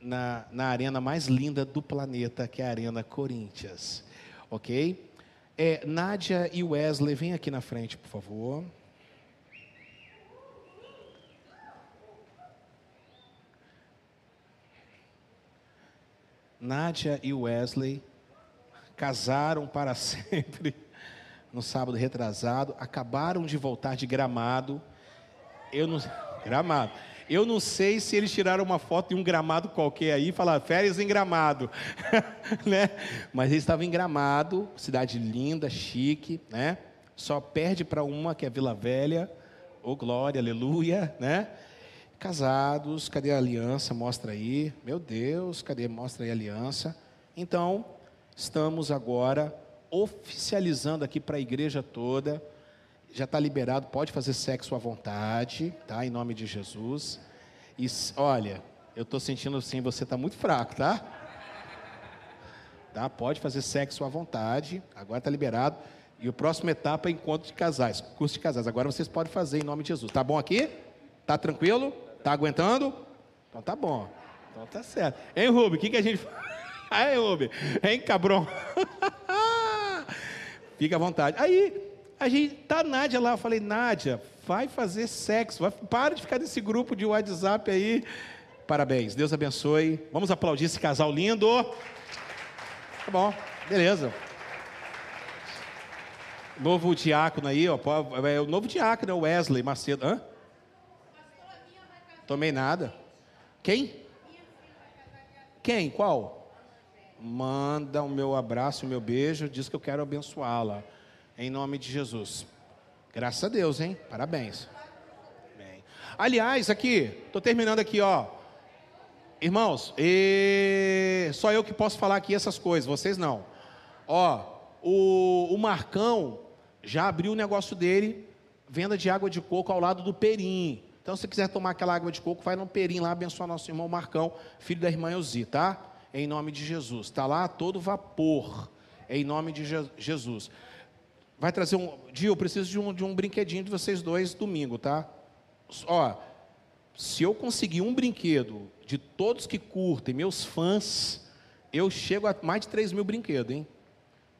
na, na arena mais linda do planeta, que é a Arena Corinthians. Ok? É, Nádia e Wesley, vem aqui na frente, por favor. Nádia e Wesley casaram para sempre no sábado retrasado, acabaram de voltar de Gramado. Eu não Gramado. Eu não sei se eles tiraram uma foto de um gramado qualquer aí e falaram férias em Gramado, né? Mas eles estavam em Gramado, cidade linda, chique, né? Só perde para uma que é Vila Velha. Ô glória, aleluia, né? Casados, cadê a aliança? Mostra aí. Meu Deus, cadê? Mostra aí a aliança. Então, estamos agora oficializando aqui para a igreja toda. Já está liberado, pode fazer sexo à vontade, tá? Em nome de Jesus. E olha, eu estou sentindo assim, você está muito fraco, tá? Tá? Pode fazer sexo à vontade, agora está liberado. E a próxima etapa é encontro de casais, curso de casais. Agora vocês podem fazer em nome de Jesus. Tá bom aqui? Tá tranquilo? Tá aguentando? Então tá bom. Então tá certo. Hein, Rubem? O que, que a gente faz? Aí, Rubem? Hein, cabrão? Fica à vontade. Aí, a gente tá a Nádia lá. Eu falei, Nádia, vai fazer sexo. Vai, para de ficar nesse grupo de WhatsApp aí. Parabéns. Deus abençoe. Vamos aplaudir esse casal lindo. Tá bom. Beleza. Novo diácono aí, ó. É o novo diácono, é o Wesley Macedo. Hã? Tomei nada. Quem? Quem? Qual? Manda o meu abraço, o meu beijo, diz que eu quero abençoá-la. Em nome de Jesus. Graças a Deus, hein? Parabéns. Bem. Aliás, aqui, estou terminando aqui, ó. Irmãos, e... só eu que posso falar aqui essas coisas, vocês não. Ó, o, o Marcão já abriu o negócio dele, venda de água de coco ao lado do Perim. Então, se quiser tomar aquela água de coco, vai no Perim lá abençoar nosso irmão Marcão, filho da irmã Elzi, tá? Em nome de Jesus. Está lá todo vapor, em nome de Je- Jesus. Vai trazer um. Dia, eu preciso de um, de um brinquedinho de vocês dois domingo, tá? Ó, se eu conseguir um brinquedo de todos que curtem, meus fãs, eu chego a mais de 3 mil brinquedos, hein?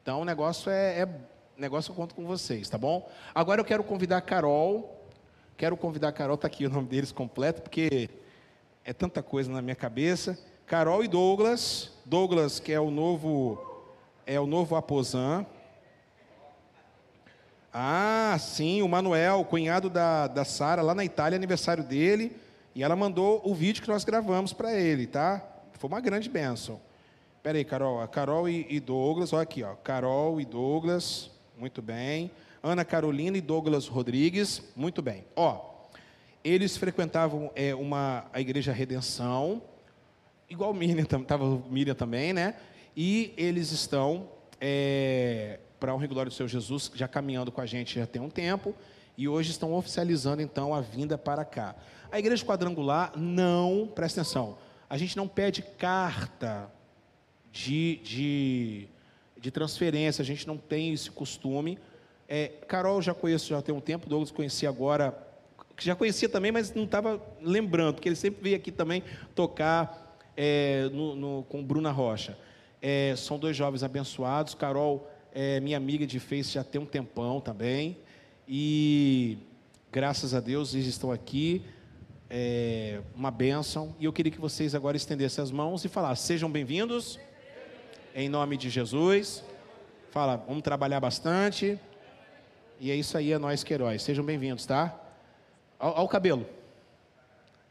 Então o negócio é, é negócio eu conto com vocês, tá bom? Agora eu quero convidar a Carol. Quero convidar a Carol, tá aqui o nome deles completo, porque é tanta coisa na minha cabeça. Carol e Douglas. Douglas, que é o novo é o novo Aposan. Ah, sim, o Manuel, cunhado da, da Sara, lá na Itália, aniversário dele. E ela mandou o vídeo que nós gravamos para ele, tá? Foi uma grande bênção. Pera aí, Carol. A Carol e, e Douglas, olha aqui, ó. Carol e Douglas, muito bem. Ana Carolina e Douglas Rodrigues, muito bem. Ó, eles frequentavam é, uma, a Igreja Redenção, igual o Miriam, estava o Miriam também, né? E eles estão é, para honra e glória do Seu Jesus, já caminhando com a gente já tem um tempo, e hoje estão oficializando então a vinda para cá. A igreja quadrangular não, presta atenção, a gente não pede carta de, de, de transferência, a gente não tem esse costume. É, Carol já conheço já tem um tempo, Douglas conheci agora, já conhecia também, mas não estava lembrando, porque ele sempre veio aqui também tocar é, no, no- com Bruna Rocha. É, são dois jovens abençoados. Carol é minha amiga de Face já tem um tempão também. E graças a Deus eles estão aqui. É, uma bênção. E eu queria que vocês agora estendessem as mãos e falassem: sejam bem-vindos, em nome de Jesus. Fala, vamos trabalhar bastante. E é isso aí, é nós que heróis. Sejam bem-vindos, tá? Olha o cabelo.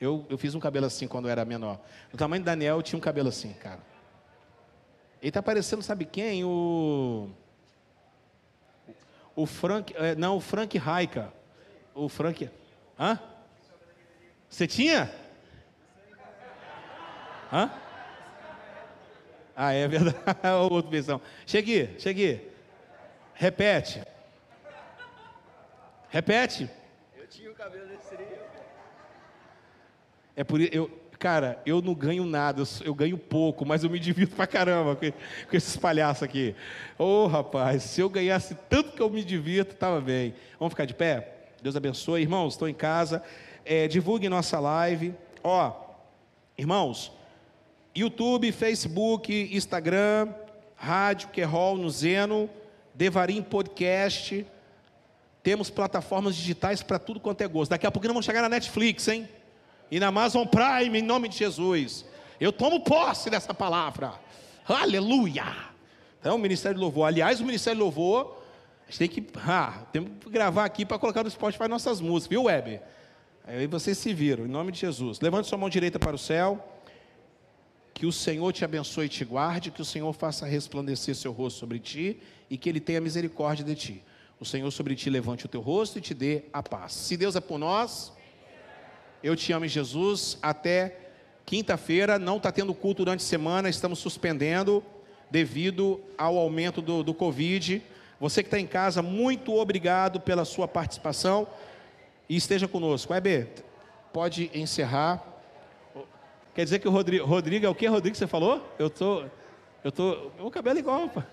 Eu, eu fiz um cabelo assim quando eu era menor. No tamanho do Daniel, eu tinha um cabelo assim, cara. Ele tá parecendo, sabe quem? O. O Frank. é, não, o Frank Raika. O Frank. Hã? Você tinha? Hã? Ah, é verdade. Outra versão. Chegue, chegue. Repete. Repete. Eu tinha o cabelo desse. É por eu, cara, eu não ganho nada, eu, eu ganho pouco, mas eu me divirto pra caramba com, com esses palhaços aqui. Ô, rapaz, se eu ganhasse tanto que eu me divirto, tava bem. Vamos ficar de pé? Deus abençoe, irmãos. Estou em casa. É, divulgue nossa live. Ó, irmãos, YouTube, Facebook, Instagram, Rádio Querol no Zeno, Devarim Podcast. Temos plataformas digitais para tudo quanto é gosto. Daqui a pouco nós vamos chegar na Netflix, hein? E na Amazon Prime, em nome de Jesus. Eu tomo posse dessa palavra. Aleluia! Então, o Ministério do Louvor. Aliás, o Ministério do Louvor, a gente tem que, ah, tem que gravar aqui para colocar no Spotify nossas músicas, viu, Weber? Aí vocês se viram, em nome de Jesus. Levante sua mão direita para o céu. Que o Senhor te abençoe e te guarde, que o Senhor faça resplandecer seu rosto sobre ti e que ele tenha misericórdia de ti. O Senhor sobre ti levante o teu rosto e te dê a paz. Se Deus é por nós, eu te amo em Jesus. Até quinta-feira, não está tendo culto durante a semana, estamos suspendendo devido ao aumento do, do Covid. Você que está em casa, muito obrigado pela sua participação e esteja conosco. Weber, pode encerrar. Quer dizer que o Rodrigo, Rodrigo é o que, Rodrigo, você falou? Eu tô, eu tô, meu cabelo é igual, pá.